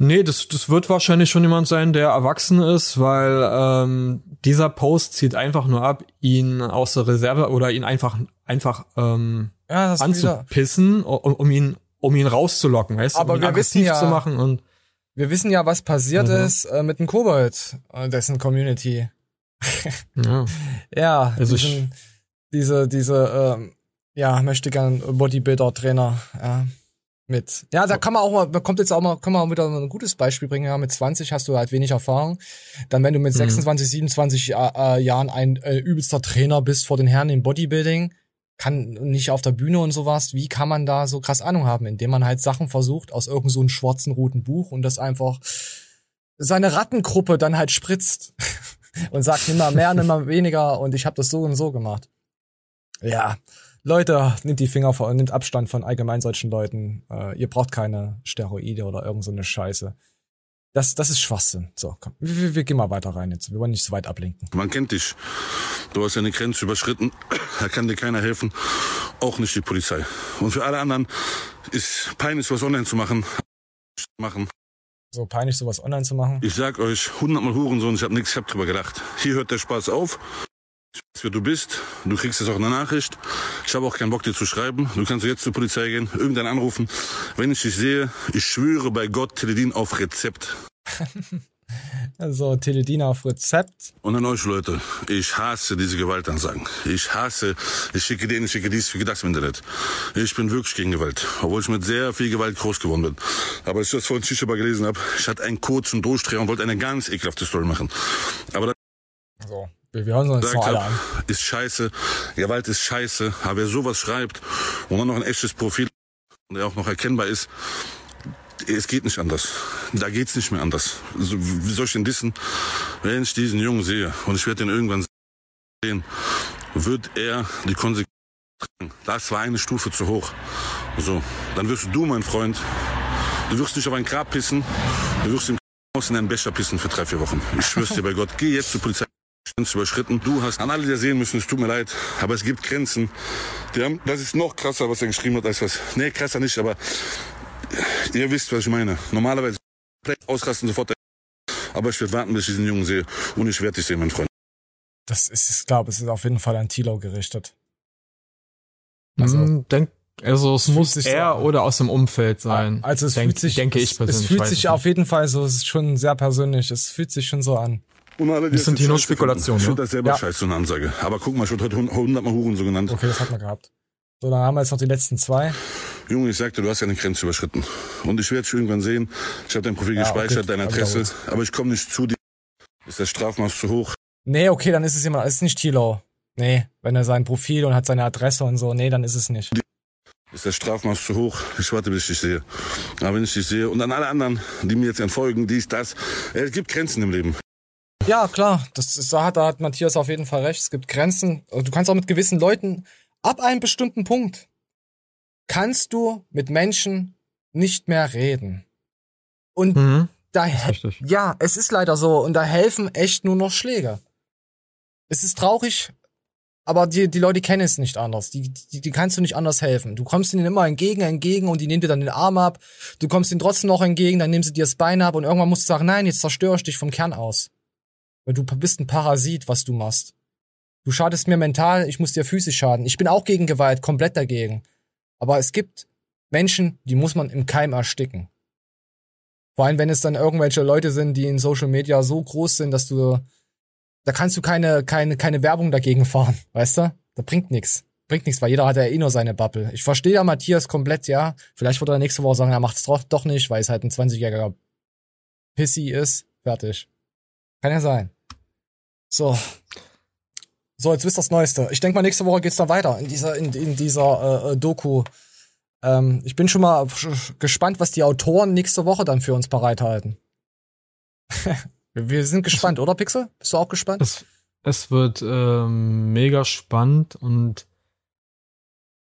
Nee, das, das wird wahrscheinlich schon jemand sein, der erwachsen ist, weil ähm, dieser Post zieht einfach nur ab, ihn aus der Reserve oder ihn einfach einfach ähm, Ja, anzupissen, um, um ihn um ihn rauszulocken, weißt du? Aber um ihn wir wissen ja- zu machen und Wir wissen ja, was passiert Mhm. ist äh, mit dem Kobold und dessen Community. ja. Ja, Also diesen, diese, diese, ähm, ja, möchte gern Bodybuilder-Trainer, ja, mit. Ja, da kann man auch mal, da kommt jetzt auch mal, kann man auch wieder ein gutes Beispiel bringen. Ja, mit 20 hast du halt wenig Erfahrung. Dann, wenn du mit Mhm. 26, 27 äh, äh, Jahren ein äh, übelster Trainer bist vor den Herren im Bodybuilding, kann nicht auf der Bühne und sowas, wie kann man da so krass Ahnung haben, indem man halt Sachen versucht aus irgend so einem schwarzen roten Buch und das einfach seine Rattengruppe dann halt spritzt und sagt nimm mal mehr, nimm mal weniger und ich habe das so und so gemacht. Ja, Leute, nimmt die Finger vor, nimmt Abstand von allgemein solchen Leuten. Äh, ihr braucht keine Steroide oder irgend so eine Scheiße. Das, das ist Schwachsinn. So, komm, wir, wir, wir gehen mal weiter rein jetzt. Wir wollen nicht so weit ablenken. Man kennt dich. Du hast eine Grenze überschritten. Da kann dir keiner helfen. Auch nicht die Polizei. Und für alle anderen ist peinlich, was online zu machen. Machen. So peinlich, sowas online zu machen. Ich sag euch, hundertmal Hurensohn, ich hab nichts, ich hab drüber gedacht. Hier hört der Spaß auf. Ich weiß, wer du bist. Du kriegst jetzt auch eine Nachricht. Ich habe auch keinen Bock, dir zu schreiben. Du kannst jetzt zur Polizei gehen, irgendeinen anrufen. Wenn ich dich sehe, ich schwöre bei Gott, Teledin auf Rezept. Also Teledina auf Rezept. Und an euch Leute, ich hasse diese Gewaltansagen. Ich hasse, ich schicke den, ich schicke dies, ich schicke das im Internet. Ich bin wirklich gegen Gewalt, obwohl ich mit sehr viel Gewalt groß geworden bin. Aber als ich das vorhin Shisha gelesen habe, ich hatte einen kurzen Durchdreher und wollte eine ganz ekelhafte Story machen. Aber das So, wir, wir hören uns noch alle an. habe, ist scheiße, Gewalt ist scheiße. Aber wer sowas schreibt und dann noch ein echtes Profil und der auch noch erkennbar ist, es geht nicht anders. Da geht's nicht mehr anders. So, wie soll ich denn wissen, wenn ich diesen Jungen sehe und ich werde ihn irgendwann sehen, wird er die Konsequenzen tragen. Das war eine Stufe zu hoch. So, dann wirst du, mein Freund, du wirst nicht auf ein Grab pissen, du wirst im Haus in einen Becher pissen für drei, vier Wochen. Ich schwör's dir bei Gott. Geh jetzt zur Polizei. Überschritten. Du hast an alle, die das sehen müssen, es tut mir leid, aber es gibt Grenzen. Die haben, das ist noch krasser, was er geschrieben hat, als was. Nee, krasser nicht, aber ihr wisst, was ich meine. Normalerweise komplett ausrasten sofort. Aber ich werde warten, bis ich diesen Jungen sehe. Und ich werde dich sehen, mein Freund. Das ist, ich glaube, es ist auf jeden Fall an Tilo gerichtet. Also- denk, also es muss sich so er an. oder aus dem Umfeld sein. Also es Denk- fühlt sich, denke ich persönlich. es fühlt sich auf jeden Fall so, es ist schon sehr persönlich. Es fühlt sich schon so an. Und alle, Das sind hier nur Spekulationen. Ich finde das selber Ja. scheiße, so eine Ansage. Aber guck mal, ich wurde heute hund- hundertmal Huren so genannt. Okay, das hat man gehabt. So, dann haben wir jetzt noch die letzten zwei. Junge, ich sagte, du hast eine Grenze überschritten. Und ich werde dich irgendwann sehen. Ich habe dein Profil Ja, gespeichert, okay. deine Adresse. auch Aber ich komme nicht zu dir. Ist das Strafmaß zu hoch? Nee, okay, dann ist es jemand, es ist nicht Tilo. Nee, wenn er sein Profil und hat seine Adresse und so, nee, dann ist es nicht. Ist das Strafmaß zu hoch? Ich warte, bis ich dich sehe. Aber wenn ich dich sehe und an alle anderen, die mir jetzt entfolgen, dies, das. Es gibt Grenzen im Leben. Ja, klar, das ist, da hat, da hat Matthias auf jeden Fall recht. Es gibt Grenzen. Du kannst auch mit gewissen Leuten ab einem bestimmten Punkt kannst du mit Menschen nicht mehr reden. Und Mhm, da. Ja, es ist leider so. Und da helfen echt nur noch Schläge. Es ist traurig, aber die, die Leute kennen es nicht anders. Die, die, die kannst du nicht anders helfen. Du kommst ihnen immer entgegen, entgegen und die nehmen dir dann den Arm ab. Du kommst ihnen trotzdem noch entgegen, dann nehmen sie dir das Bein ab und irgendwann musst du sagen, nein, jetzt zerstöre ich dich vom Kern aus. Weil du bist ein Parasit, was du machst. Du schadest mir mental, ich muss dir physisch schaden. Ich bin auch gegen Gewalt, komplett dagegen. Aber es gibt Menschen, die muss man im Keim ersticken. Vor allem, wenn es dann irgendwelche Leute sind, die in Social Media so groß sind, dass du, da kannst du keine, keine, keine Werbung dagegen fahren, weißt du? Da bringt nix. Bringt nichts, weil jeder hat ja eh nur seine Bubble. Ich verstehe ja Matthias komplett, ja. Vielleicht wird er nächste Woche sagen, er macht es doch, doch nicht, weil es halt ein 20-jähriger Pissy ist. Fertig. Kann ja sein. So. So, jetzt wisst ihr das Neueste. Ich denke mal, nächste Woche geht's dann weiter in dieser, in, in dieser äh, äh, Doku. Ähm, ich bin schon mal gespannt, was die Autoren nächste Woche dann für uns bereithalten. wir, wir sind gespannt, oder Pixel? Bist du auch gespannt? Es, es wird ähm, mega spannend und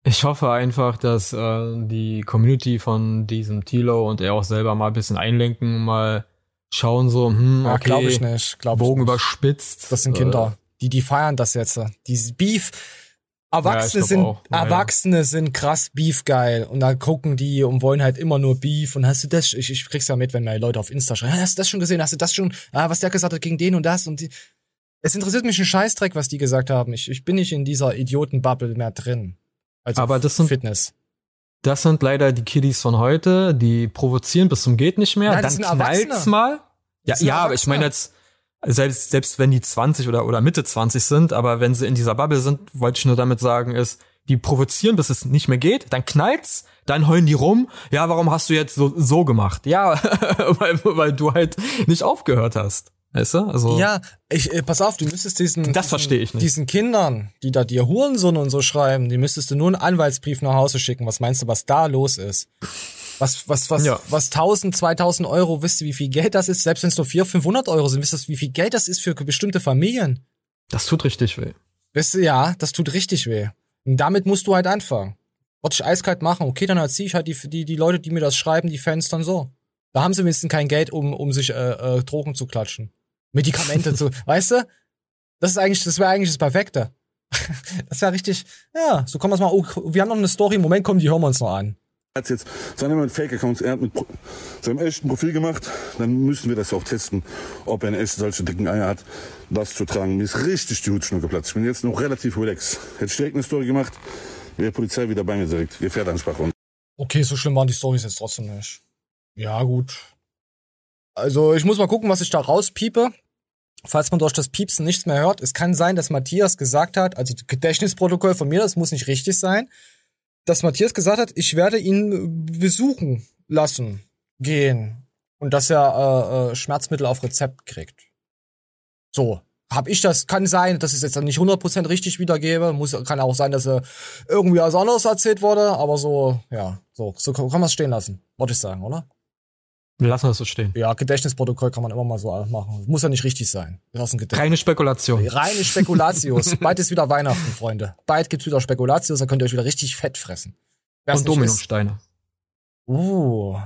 ich hoffe einfach, dass äh, die Community von diesem Tilo und er auch selber mal ein bisschen einlenken, mal schauen so, hm, Ja, okay, glaube ich nicht. Glaub ich Bogen nicht. überspitzt. Das sind äh, Kinder. Die, die feiern das jetzt. Dieses Beef. Erwachsene glaub sind, auch. Ja, ja. Erwachsene sind krass Beef geil. Und da gucken die und wollen halt immer nur Beef. Und hast du das, ich, ich krieg's ja mit, wenn mir Leute auf Insta schreiben, hast du das schon gesehen? Hast du das schon, ah, was der gesagt hat gegen den und das und die. Es interessiert mich ein Scheißdreck, was die gesagt haben. Ich, ich bin nicht in dieser Idioten-Bubble mehr drin. Also Aber das sind- Fitness. Das sind leider die Kiddies von heute, die provozieren bis zum geht nicht mehr. Nein, dann knallt's mal. Ja, ja, aber ich meine jetzt, selbst, selbst wenn die 20 oder, oder Mitte 20 sind, aber wenn sie in dieser Bubble sind, wollte ich nur damit sagen, ist, die provozieren, bis es nicht mehr geht, dann knallt's, dann heulen die rum, ja, warum hast du jetzt so, so gemacht? Ja, weil, weil du halt nicht aufgehört hast. Weißt du? Also, Ja, ich, äh, pass auf, du müsstest diesen, Das verstehe ich nicht. diesen Kindern, die da dir Hurensohn und so schreiben, die müsstest du nur einen Anwaltsbrief nach Hause schicken. Was meinst du, was da los ist? Was, was, was, Ja. was 1000, 2000 Euro, wisst ihr, wie viel Geld das ist? Selbst wenn es nur 400, 500 Euro sind, wisst ihr, wie viel Geld das ist für bestimmte Familien? das tut richtig weh. Wisst ihr, ja, das tut richtig weh. Und damit musst du halt anfangen. Wollte ich eiskalt machen, okay, dann erziehe ich halt die, die, die Leute, die mir das schreiben, die Fans dann so. Da haben sie wenigstens kein Geld, um, um sich äh, äh, Drogen zu klatschen. Medikamente zu, weißt du? Das ist eigentlich, das wäre eigentlich das Perfekte. das wäre richtig, ja, so kommen wir mal, oh, wir haben noch eine Story, im Moment kommen, die hören wir uns noch an. Er hat jetzt seine mit Fake-Accounts, er hat mit Pro- seinem echten Profil gemacht, dann müssen wir das auch testen, ob er eine echte solche dicken Eier hat, das zu tragen. Mir ist richtig die Hutschnur geplatzt. Ich bin jetzt noch relativ relaxed. Hätte ich direkt eine Story gemacht, wäre Polizei wieder bei mir direkt. Gefährdansprache und Okay, so schlimm waren die Storys jetzt trotzdem nicht. Ja, gut. Also, ich muss mal gucken, was ich da rauspiepe. Falls man durch das Piepsen nichts mehr hört, es kann sein, dass Matthias gesagt hat, also Gedächtnisprotokoll von mir, das muss nicht richtig sein, dass Matthias gesagt hat, ich werde ihn besuchen lassen, gehen. Und dass er äh, äh, Schmerzmittel auf Rezept kriegt. So. Hab ich das, kann sein, dass ich es jetzt nicht 100% richtig wiedergebe. Muss, kann auch sein, dass er irgendwie was anderes erzählt wurde, aber so, ja, so, so kann man es stehen lassen, wollte ich sagen, oder? Wir lassen das so stehen. Ja, Gedächtnisprotokoll kann man immer mal so machen. Muss ja nicht richtig sein. Das ist ein Gedächtnis. Reine Spekulation. Reine Spekulatius. Bald ist wieder Weihnachten, Freunde. Bald gibt's wieder Spekulatius, da könnt ihr euch wieder richtig fett fressen. Wer's Und Dominosteine. Uh.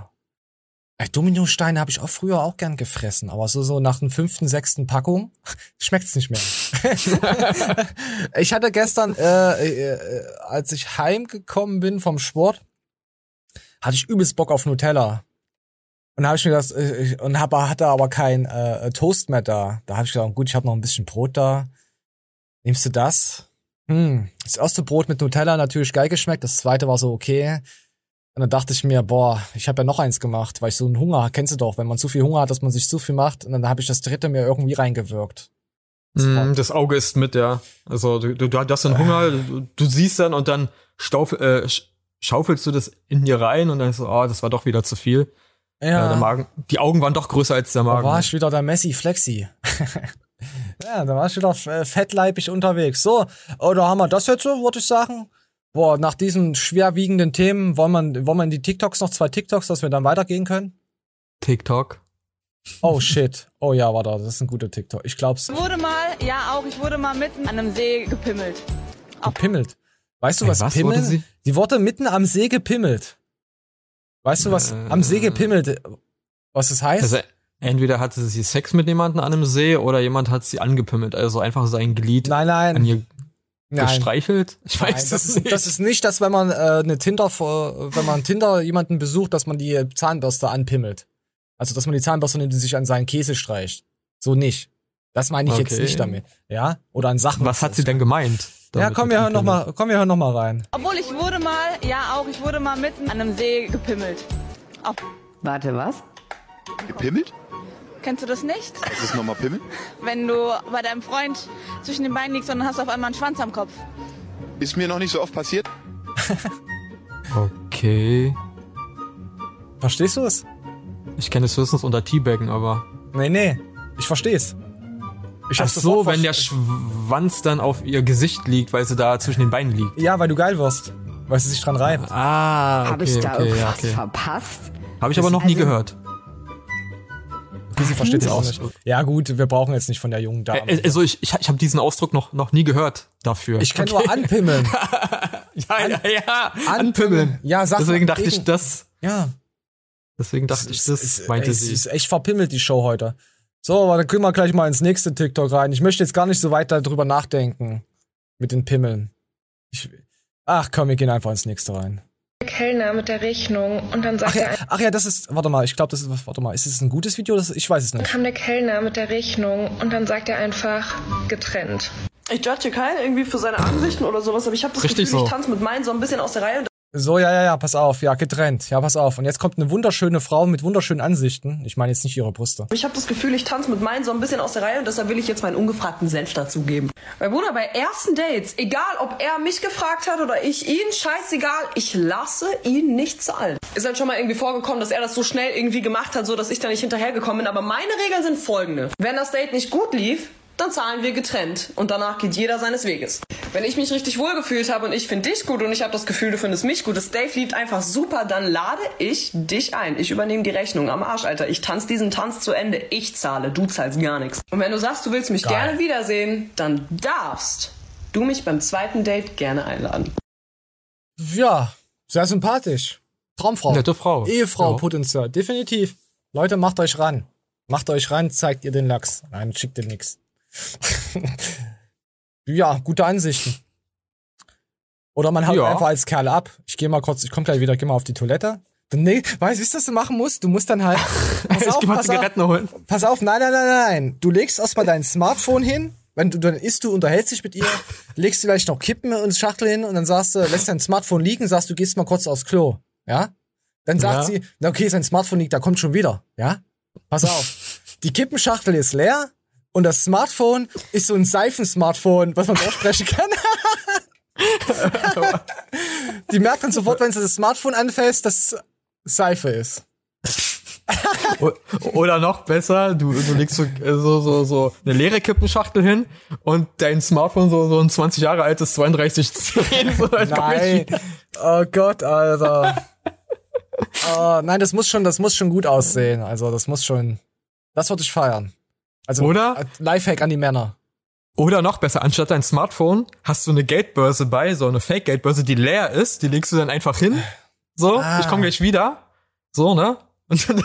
Dominosteine habe ich auch früher auch gern gefressen, aber so, so nach den fünften, sechsten Packung schmeckt's nicht mehr. ich hatte gestern, äh, äh, als ich heimgekommen bin vom Sport, hatte ich übelst Bock auf Nutella. Und habe ich mir das ich- und hab, hatte aber kein äh, Toast mehr da. Da habe ich gesagt, gut, ich habe noch ein bisschen Brot da. Nimmst du das? Hm, das erste Brot mit Nutella natürlich geil geschmeckt, das zweite war so okay. Und dann dachte ich mir, boah, ich habe ja noch eins gemacht, weil ich so einen Hunger, kennst du doch, wenn man zu viel Hunger hat, dass man sich zu viel macht. Und dann habe ich das dritte mir irgendwie reingewirkt. Mm, das Auge ist mit, ja. Also du, du, du hast dann Hunger, du, du siehst dann und dann stauf, äh, sch- schaufelst du das in dir rein und dann so, oh, das war doch wieder zu viel. Ja. der Magen, die Augen waren doch größer als der Da Magen. war ich wieder der Messi Flexi. ja, da war ich wieder fettleibig unterwegs. So, oder haben wir das jetzt so, würde ich sagen? Boah, nach diesen schwerwiegenden Themen, wollen wir, wollen wir in die TikToks noch zwei TikToks, dass wir dann weitergehen können? TikTok. Oh shit. Oh ja, warte, das ist ein guter TikTok. Ich glaub's. Ich wurde mal, ja auch, ich wurde mal mitten an einem See gepimmelt. Gepimmelt. Weißt du, Ey, was, was Pimmeln? wurde sie? Sie wurde mitten am See gepimmelt. Weißt du, was am See gepimmelt, was das heißt? Also entweder hatte sie Sex mit jemandem an einem See oder jemand hat sie angepimmelt, also einfach sein Glied nein, an nein. ihr nein. gestreichelt. Ich Nein, weiß das, es ist, nicht. das ist nicht, dass wenn man äh, eine Tinder, vor- wenn man Tinder jemanden besucht, dass man die Zahnbürste anpimmelt. Also, dass man die Zahnbürste nimmt und sich an seinen Käse streicht. So nicht. Das meine ich jetzt Okay. nicht damit. Ja? Oder an Sachen. Was hat sie denn gemeint? Ja, komm, wir hören noch mal, komm, wir hören noch mal rein. Obwohl ich wurde mal, ja auch, ich wurde mal mitten an einem See gepimmelt. Auch. Warte, was? Gepimmelt? Kennst du das nicht? Was ist nochmal Pimmel? Wenn du bei deinem Freund zwischen den Beinen liegst und dann hast du auf einmal einen Schwanz am Kopf. Ist mir noch nicht so oft passiert. Okay. Verstehst du es? Ich kenne es höchstens unter Teabaggen, aber. Nee, nee. Ich versteh's. Ich Ach so, wenn der Schwanz dann auf ihr Gesicht liegt, weil sie da zwischen den Beinen liegt. Ja, weil du geil wirst. Weil sie sich dran reibt. Ah, okay, Habe ich da okay, ja, irgendwas okay. verpasst? Habe ich aber noch nie Also- gehört. Sie versteht's Den auch nicht. Ja, gut, wir brauchen jetzt nicht von der jungen Dame. Also ich, ich, ich habe diesen Ausdruck noch, noch nie gehört dafür. ich kenne nur anpimmeln. ja, ja, ja, anpimmeln. Ja, sag Deswegen dachte ich das. Ja. Deswegen dachte ich, das ist, meinte es sie. ist echt verpimmelt, die Show heute. So, aber dann können wir gleich mal ins nächste TikTok rein. Ich möchte jetzt gar nicht so weiter drüber nachdenken. Mit den Pimmeln. Ich, ach komm, wir gehen einfach ins nächste rein. Kellner mit der Rechnung und dann sagt Ach ja, er, ach ja, das ist, warte mal, ich glaube, das ist, warte mal, ist es ein gutes Video? Das, ich weiß es dann nicht. kam der Kellner mit der Rechnung und dann sagt er einfach getrennt. Ich judge keinen irgendwie für seine Ansichten oder sowas, aber ich habe das Richtig Gefühl, so. ich tanze mit meinen so ein bisschen aus der Reihe und So, ja, ja, ja, pass auf, ja, getrennt. Ja, pass auf. Und jetzt kommt eine wunderschöne Frau mit wunderschönen Ansichten. Ich meine jetzt nicht ihre Brüste. Ich habe das Gefühl, ich tanze mit meinen so ein bisschen aus der Reihe und deshalb will ich jetzt meinen ungefragten Senf dazugeben. Weil Bruder, bei ersten Dates, egal ob er mich gefragt hat oder ich ihn, scheißegal, ich lasse ihn nicht zahlen. Ist halt schon mal irgendwie vorgekommen, dass er das so schnell irgendwie gemacht hat, so dass ich da nicht hinterhergekommen bin. Aber meine Regeln sind folgende. Wenn das Date nicht gut lief, dann zahlen wir getrennt und danach geht jeder seines Weges. Wenn ich mich richtig wohl gefühlt habe und ich finde dich gut und ich habe das Gefühl, du findest mich gut, das Dave lief einfach super, dann lade ich dich ein. Ich übernehme die Rechnung am Arsch, Alter. Ich tanze diesen Tanz zu Ende. Ich zahle, du zahlst gar nichts. Und wenn du sagst, du willst mich Geil. gerne wiedersehen, dann darfst du mich beim zweiten Date gerne einladen. Ja, sehr sympathisch. Traumfrau. Nette Frau. Ehefrau Ja. Potenzial, definitiv. Leute, macht euch ran. Macht euch ran, zeigt ihr den Lachs. Nein, schickt ihr nix. ja, gute Ansichten. Oder man haut Ja. einfach als Kerl ab. Ich gehe mal kurz, ich komme gleich wieder, geh mal auf die Toilette. Nee, weißt du, was du machen musst? Du musst dann halt. Pass Ich auf, geh mal pass auf. Zigaretten holen. Pass auf, nein, nein, nein, nein. Du legst erstmal dein Smartphone hin. Wenn du dann isst, du unterhältst dich mit ihr, legst vielleicht noch Kippen ins Schachtel hin und dann sagst du, lässt dein Smartphone liegen, sagst du, gehst mal kurz aufs Klo. Ja? Dann sagt Ja. sie, na okay, sein Smartphone liegt, da kommt schon wieder. Ja? Pass auf. Die Kippenschachtel ist leer und das Smartphone ist so ein Seifensmartphone, was man aussprechen kann. Die merkt dann sofort, wenn sie das Smartphone anfasst, dass Seife ist. Oder noch besser, du, du legst so, so, so, so eine leere Kippenschachtel hin und dein Smartphone so, so ein 20 Jahre altes 3210. So, Nein. Oh Gott, Alter. oh, nein, das muss schon, das muss schon gut aussehen. Also, das muss schon. Das würde ich feiern. Also, Oder? äh, Lifehack an die Männer. Oder noch besser, anstatt dein Smartphone hast du eine Geldbörse bei, so eine Fake-Geldbörse, die leer ist, die legst du dann einfach hin. So, Ah. ich komme gleich wieder. So, ne? Und dann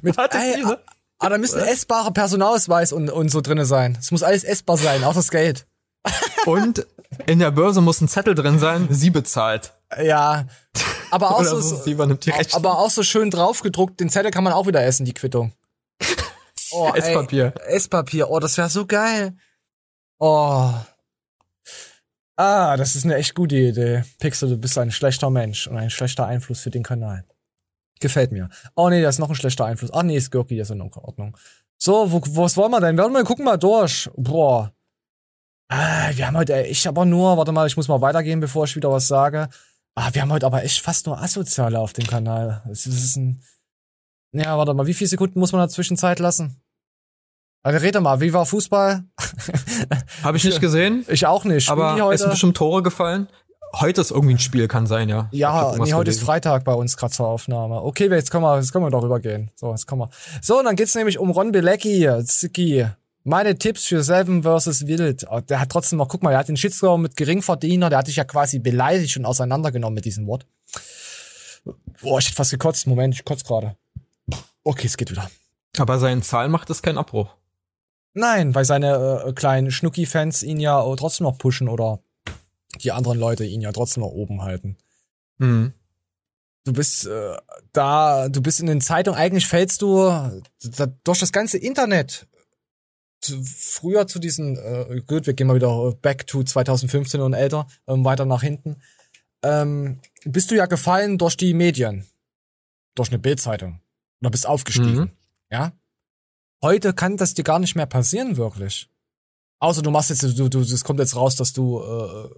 Mit, ey, diese? ah, da müssen essbare Personalausweis und, und so drinne sein. Es muss alles essbar sein, auch das Geld. Und in der Börse muss ein Zettel drin sein, sie bezahlt. Ja. Aber auch so, so, aber auch so schön draufgedruckt, den Zettel kann man auch wieder essen, die Quittung. Oh, ey, Esspapier. Esspapier, oh, das wäre so geil. Oh. Ah, das ist eine echt gute Idee. Pixel, du bist ein schlechter Mensch und ein schlechter Einfluss für den Kanal. Gefällt mir. Oh nee, da ist noch ein schlechter Einfluss. Ach nee, Skirky ist in Ordnung. So, wo, was wollen wir denn? Warte mal, gucken mal durch. Boah. Ah, wir haben heute echt aber nur, warte mal, ich muss mal weitergehen, bevor ich wieder was sage. Ah, wir haben heute aber echt fast nur Asoziale auf dem Kanal. Das ist, das ist ein. Ja, warte mal, wie viele Sekunden muss man der Zwischenzeit lassen? Also rede mal, wie war Fußball? Habe ich nicht gesehen, Ich auch nicht. Spielen aber es sind bestimmt Tore gefallen. Heute ist irgendwie ein Spiel, kann sein, ja. Ja, nee, heute ist. Freitag bei uns gerade zur Aufnahme. Okay, jetzt können wir, jetzt können wir darüber gehen. So, jetzt kommen wir. So, und dann geht's nämlich um Ron Bilecki, Zicki. Meine Tipps für Seven vs. Wild. Oh, Der hat trotzdem noch, guck mal, der hat den Shitstorm mit Geringverdiener, der hat dich ja quasi beleidigt und auseinandergenommen mit diesem Wort. Boah, ich hätte fast gekotzt. Moment, ich kotze gerade. Okay, es geht wieder. Aber seinen Zahlen macht es keinen Abbruch. Nein, weil seine äh, kleinen Schnucki-Fans ihn ja äh, trotzdem noch pushen oder die anderen Leute ihn ja trotzdem noch oben halten. Mhm. Du bist äh, da, du bist in den Zeitungen, eigentlich fällst du da, durch das ganze Internet. Zu, früher zu diesen, äh, gut, wir gehen mal wieder back to 2015 und älter, ähm, weiter nach hinten. Ähm, bist du ja gefallen durch die Medien. Durch eine Bildzeitung. Oder bist aufgestiegen. Mhm. Ja? Heute kann das dir gar nicht mehr passieren, wirklich. Außer du machst jetzt, du, du, es kommt jetzt raus, dass du äh,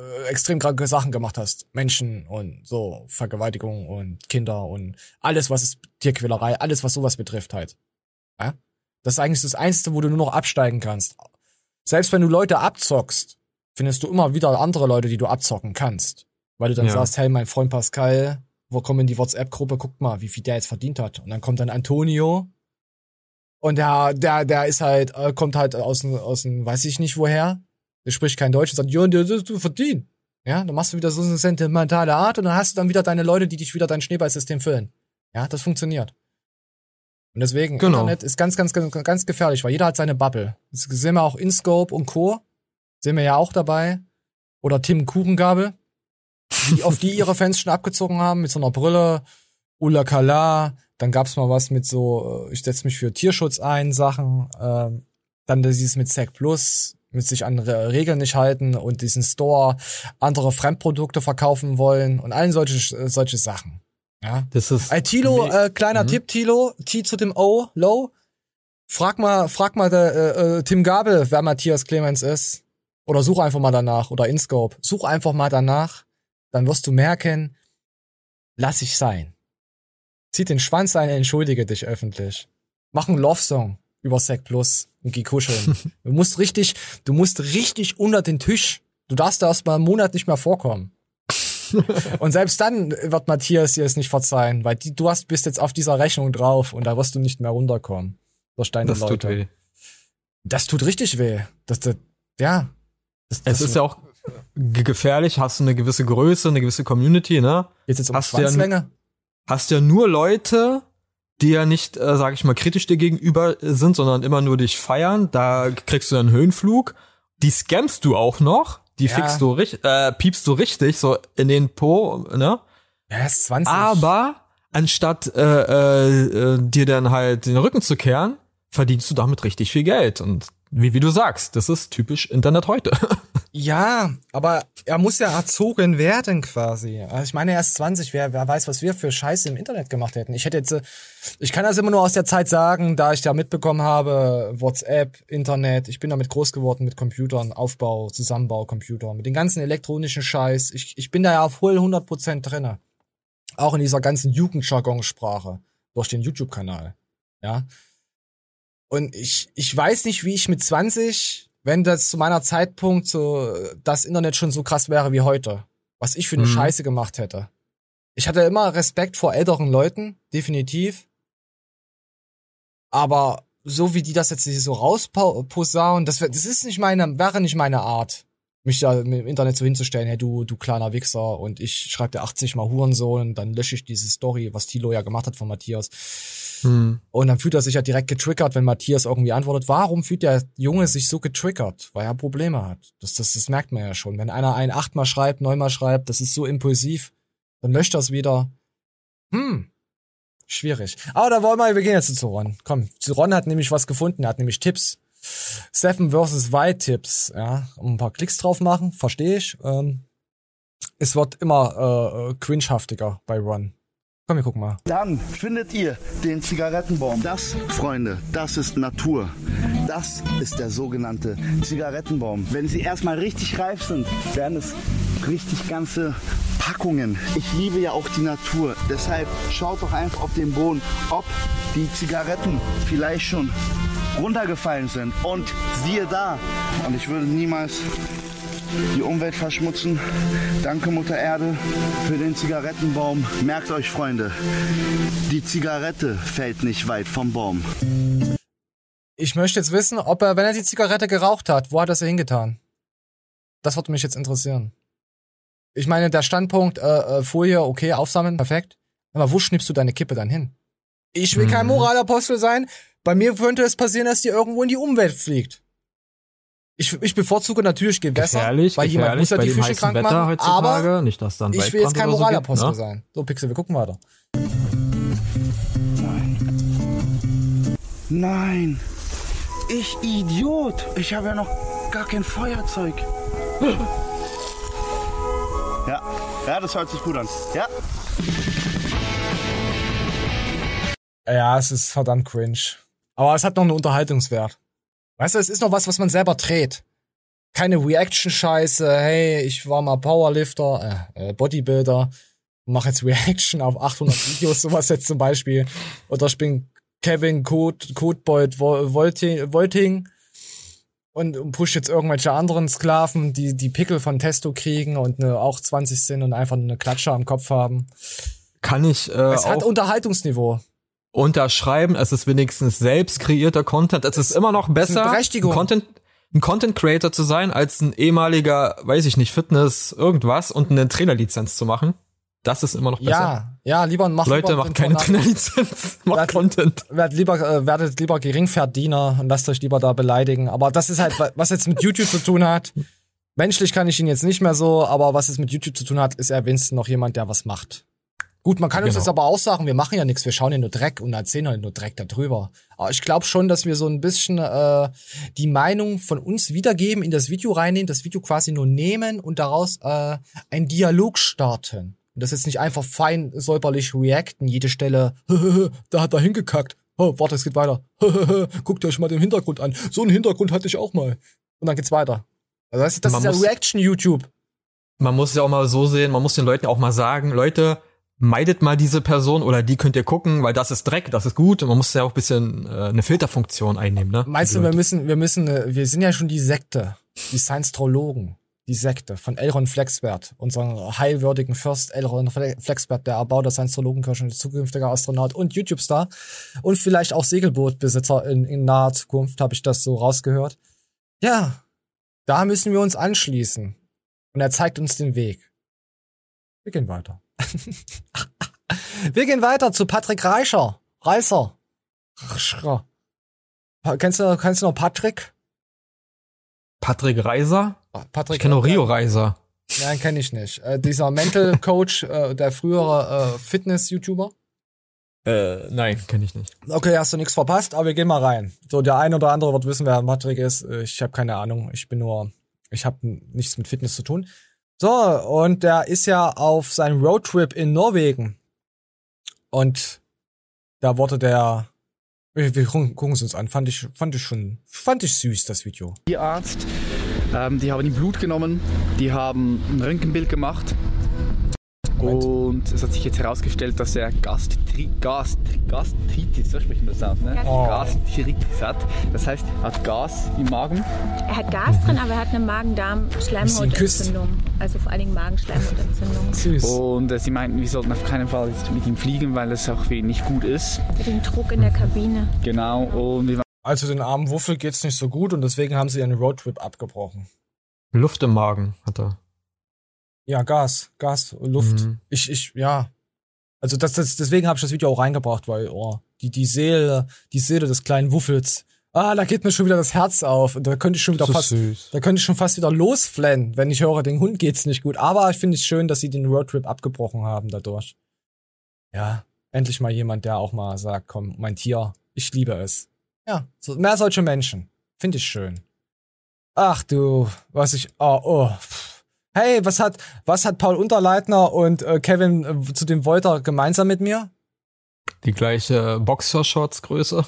äh, extrem kranke Sachen gemacht hast. Menschen und so, Vergewaltigung und Kinder und alles, was ist Tierquälerei, alles, was sowas betrifft halt. Ja? Das ist eigentlich das Einzige, wo du nur noch absteigen kannst. Selbst wenn du Leute abzockst, findest du immer wieder andere Leute, die du abzocken kannst. Weil du dann Ja. sagst, hey, mein Freund Pascal, wo kommen in die WhatsApp-Gruppe, guck mal, wie viel der jetzt verdient hat. Und dann kommt dann Antonio und der, der, der ist halt, äh, kommt halt aus dem, aus dem, weiß ich nicht woher, der spricht kein Deutsch und sagt, ja, der, du verdient. Ja, dann machst du wieder so eine sentimentale Art und dann hast du dann wieder deine Leute, die dich wieder dein Schneeballsystem füllen. Ja, das funktioniert. Und deswegen, Genau. Internet ist ganz, ganz, ganz, ganz gefährlich, weil jeder hat seine Bubble. Das sehen wir auch InScope und Co. Sehen wir ja auch dabei. Oder Tim Kuchengabel, die, auf die ihre Fans schon abgezogen haben, mit so einer Brille. Ulla Kala, dann gab's mal was mit so, äh, ich setze mich für Tierschutz ein, Sachen. Ähm, dann dieses mit Sec Plus, mit sich an Re- Regeln nicht halten und diesen Store andere Fremdprodukte verkaufen wollen und allen solche, solche Sachen. Ja. Das ist. Ey, Tilo, äh, kleiner Mhm. Tipp, Tilo, T zu dem O, Low. Frag mal, frag mal der, äh, äh, Tim Gabel, wer Matthias Clemens ist. Oder such einfach mal danach. Oder InScope. Such einfach mal danach. Dann wirst du merken, lass ich sein. Zieh den Schwanz ein, entschuldige dich öffentlich. Mach einen Love-Song über Sec Plus und geh kuscheln. du musst richtig, du musst richtig unter den Tisch. Du darfst da erst mal einen Monat nicht mehr vorkommen. und selbst dann wird Matthias dir es nicht verzeihen, weil die, du hast, bist jetzt auf dieser Rechnung drauf und da wirst du nicht mehr runterkommen. Durch deine das Leute. tut weh. Das tut richtig weh. Das, das, ja. Das, Es ist ja auch ge- gefährlich, hast du eine gewisse Größe, eine gewisse Community, ne? Jetzt jetzt um hast du ja, Schwanzlänge. Hast ja nur Leute, die ja nicht, äh, sag ich mal, kritisch dir gegenüber sind, sondern immer nur dich feiern. Da kriegst du einen Höhenflug. Die scammst du auch noch. Die Ja. fixst du richtig, äh, piepst du richtig, so in den Po, ne? Ja, ist 20. Aber anstatt äh, äh, äh, dir dann halt den Rücken zu kehren, verdienst du damit richtig viel Geld. Und wie, wie du sagst, das ist typisch Internet heute. Ja, aber er muss ja erzogen werden quasi. Also ich meine, er ist 20, wer, wer weiß, was wir für Scheiße im Internet gemacht hätten. Ich hätte jetzt, ich kann das immer nur aus der Zeit sagen, da ich da mitbekommen habe, WhatsApp, Internet, ich bin damit groß geworden mit Computern, Aufbau, Zusammenbau, Computer, mit den ganzen elektronischen Scheiß. Ich, ich bin da ja voll 100% drinne. Auch in dieser ganzen Jugendjargon-Sprache durch den YouTube-Kanal. Ja. Und ich, ich weiß nicht, wie ich mit 20, wenn das zu meiner Zeitpunkt so das Internet schon so krass wäre wie heute, was ich für eine Mhm. Scheiße gemacht hätte. Ich hatte immer Respekt vor älteren Leuten, definitiv. Aber so wie die das jetzt so rausposaunen, das, wär- das ist nicht meine, wäre nicht meine Art, mich da im Internet so hinzustellen, hey du, du kleiner Wichser und ich schreibe dir 80 mal Hurensohn und dann lösche ich diese Story, was Tilo ja gemacht hat von Matthias. Hm. Und dann fühlt er sich ja direkt getriggert, wenn Matthias irgendwie antwortet. Warum fühlt der Junge sich so getriggert? Weil er Probleme hat. Das, das, das merkt man ja schon. Wenn einer ein achtmal schreibt, neunmal schreibt, das ist so impulsiv, dann löscht das wieder. Hm. Schwierig. Aber da wollen wir, wir gehen jetzt zu Ron. Komm, Ron hat nämlich was gefunden. Er hat nämlich Tipps. Seven vs. White Tipps. Ja, um ein paar Klicks drauf machen. Verstehe ich. Ähm, es wird immer äh, cringehaftiger bei Ron. Komm, wir gucken mal. Dann findet ihr den Zigarettenbaum. Das, Freunde, das ist Natur. Das ist der sogenannte Zigarettenbaum. Wenn sie erstmal richtig reif sind, werden es richtig ganze Packungen. Ich liebe ja auch die Natur. Deshalb schaut doch einfach auf den Boden, ob die Zigaretten vielleicht schon runtergefallen sind. Und siehe da. Und ich würde niemals die Umwelt verschmutzen. Danke Mutter Erde für den Zigarettenbaum. Merkt euch Freunde, die Zigarette fällt nicht weit vom Baum. Ich möchte jetzt wissen, ob er, wenn er die Zigarette geraucht hat, wo hat er sie hingetan? Das würde mich jetzt interessieren. Ich meine, der Standpunkt, äh, äh, Folie, okay, aufsammeln, perfekt. Aber wo schnippst du deine Kippe dann hin? Ich will kein Mhm. Moralapostel sein. Bei mir könnte es passieren, dass die irgendwo in die Umwelt fliegt. Ich, ich bevorzuge natürlich Gewässer, Gefährlich, weil jemand gefährlich muss ja bei die Fische krank Wetter machen. heutzutage. Aber nicht, dass dann ich will jetzt kein so Moralapostel gibt, ne? sein. So, Pixel, wir gucken weiter. Nein. Ich Idiot. Ich habe ja noch gar kein Feuerzeug. Ja, ja, das hört sich gut an. Ja. Ja, es ist verdammt cringe. Aber es hat noch einen Unterhaltungswert. Weißt du, es ist noch was, was man selber dreht. Keine Reaction-Scheiße, hey, ich war mal Powerlifter, äh, äh, Bodybuilder, mach jetzt Reaction auf 800 Videos, sowas jetzt zum Beispiel. Oder ich bin Kevin Code, Codebold Wolting, Wolting und, und push jetzt irgendwelche anderen Sklaven, die die Pickel von Testo kriegen und ne, auch 20 sind und einfach eine Klatsche am Kopf haben. Kann ich äh, Es hat Unterhaltungsniveau. Unterschreiben, es ist wenigstens selbst kreierter Content. Es ist immer noch besser, Berechtigung. ein Content, ein Content Creator zu sein, als ein ehemaliger, weiß ich nicht, Fitness, irgendwas und eine Trainerlizenz zu machen. Das ist immer noch besser. Ja, ja, lieber mach Leute, lieber macht keine Trainerlizenz, macht Werd- Content. Werdet lieber, äh, werdet lieber Geringverdiener und lasst euch lieber da beleidigen. Aber das ist halt, wa- was jetzt mit YouTube zu tun hat. Menschlich kann ich ihn jetzt nicht mehr so, aber was es mit YouTube zu tun hat, ist er wenigstens noch jemand, der was macht. Gut, man kann uns Genau. jetzt aber auch sagen, wir machen ja nichts, wir schauen ja nur Dreck und erzählen ja nur Dreck darüber. Aber ich glaube schon, dass wir so ein bisschen äh, die Meinung von uns wiedergeben, in das Video reinnehmen, das Video quasi nur nehmen und daraus äh, einen Dialog starten. Und das jetzt nicht einfach fein säuberlich reacten, jede Stelle, da hat er hingekackt. Oh, warte, es geht weiter. Guckt euch mal den Hintergrund an. So einen Hintergrund hatte ich auch mal. Und dann geht's weiter. Also das, das Man ist ja Reaction-YouTube. Man muss es ja auch mal so sehen, man muss den Leuten auch mal sagen, Leute, meidet mal diese Person oder die könnt ihr gucken, weil das ist Dreck, das ist gut. Und man muss ja auch ein bisschen äh, eine Filterfunktion einnehmen, ne? Meinst du, wir müssen, wir müssen, äh, wir sind ja schon die Sekte, die Science-Trologen, die Sekte von Elron Flexbert, unserem heilwürdigen Fürst Elron Fle- Flexbert, der Erbauer der Science-Trologenkirche, zukünftiger Astronaut und YouTube-Star und vielleicht auch Segelbootbesitzer in, in naher Zukunft, habe ich das so rausgehört. Ja, da müssen wir uns anschließen. Und er zeigt uns den Weg. Wir gehen weiter. wir gehen weiter zu Patrick Reicher. Reißer. Kennst du, kennst du noch Patrick? Patrick Reiser? Patrick Ich kenne nur Rio Reiser. Nein, kenne ich nicht. Äh, dieser Mental Coach, äh, der frühere äh, Fitness-YouTuber. Äh, nein, kenne ich nicht. Okay, hast du nichts verpasst, aber wir gehen mal rein. So, der eine oder andere wird wissen, wer Patrick ist. Äh, Ich habe keine Ahnung. Ich bin nur, ich habe nichts mit Fitness zu tun. So, und der ist ja auf seinem Roadtrip in Norwegen. Und da wurde der, wir, gucken es uns an. Fand ich, fand ich schon, fand ich süß, das Video. Tierarzt. Ähm, die haben ihm Blut genommen, die haben ein Röntgenbild gemacht. Und es hat sich jetzt herausgestellt, dass er Gastri Gastri Gastritis, so spricht man das aus, ne? Oh. Gastritis hat. Das heißt, er hat Gas im Magen. Er hat Gas drin, aber er hat eine Magen-Darm-Schleimhautentzündung. Also vor allen Dingen Magenschleimhautentzündung. Und äh, sie meinten, wir sollten auf keinen Fall jetzt mit ihm fliegen, weil es auch für ihn nicht gut ist. Mit dem Druck in der Kabine. Genau. Und wir Also den armen Wuffel geht's nicht so gut und deswegen haben sie ihren Roadtrip abgebrochen. Luft im Magen hat er. Ja, Gas, Gas, Luft. Mhm. Ich, ich, ja. Also das, das, deswegen habe ich das Video auch reingebracht, weil oh, die, die Seele, die Seele des kleinen Wuffels. Ah, da geht mir schon wieder das Herz auf. Und da könnte ich schon wieder fast, süß. da könnte ich schon fast wieder losflennen, wenn ich höre, den Hund geht's nicht gut. Aber ich finde es schön, dass sie den Roadtrip abgebrochen haben dadurch. Ja, endlich mal jemand, der auch mal sagt, komm, mein Tier, ich liebe es. Ja, so, mehr solche Menschen. Finde ich schön. Ach du, was ich, oh, oh. Hey, was hat, was hat Paul Unterleitner und äh, Kevin äh, zu dem Wolter gemeinsam mit mir? Die gleiche Boxershorts-Größe.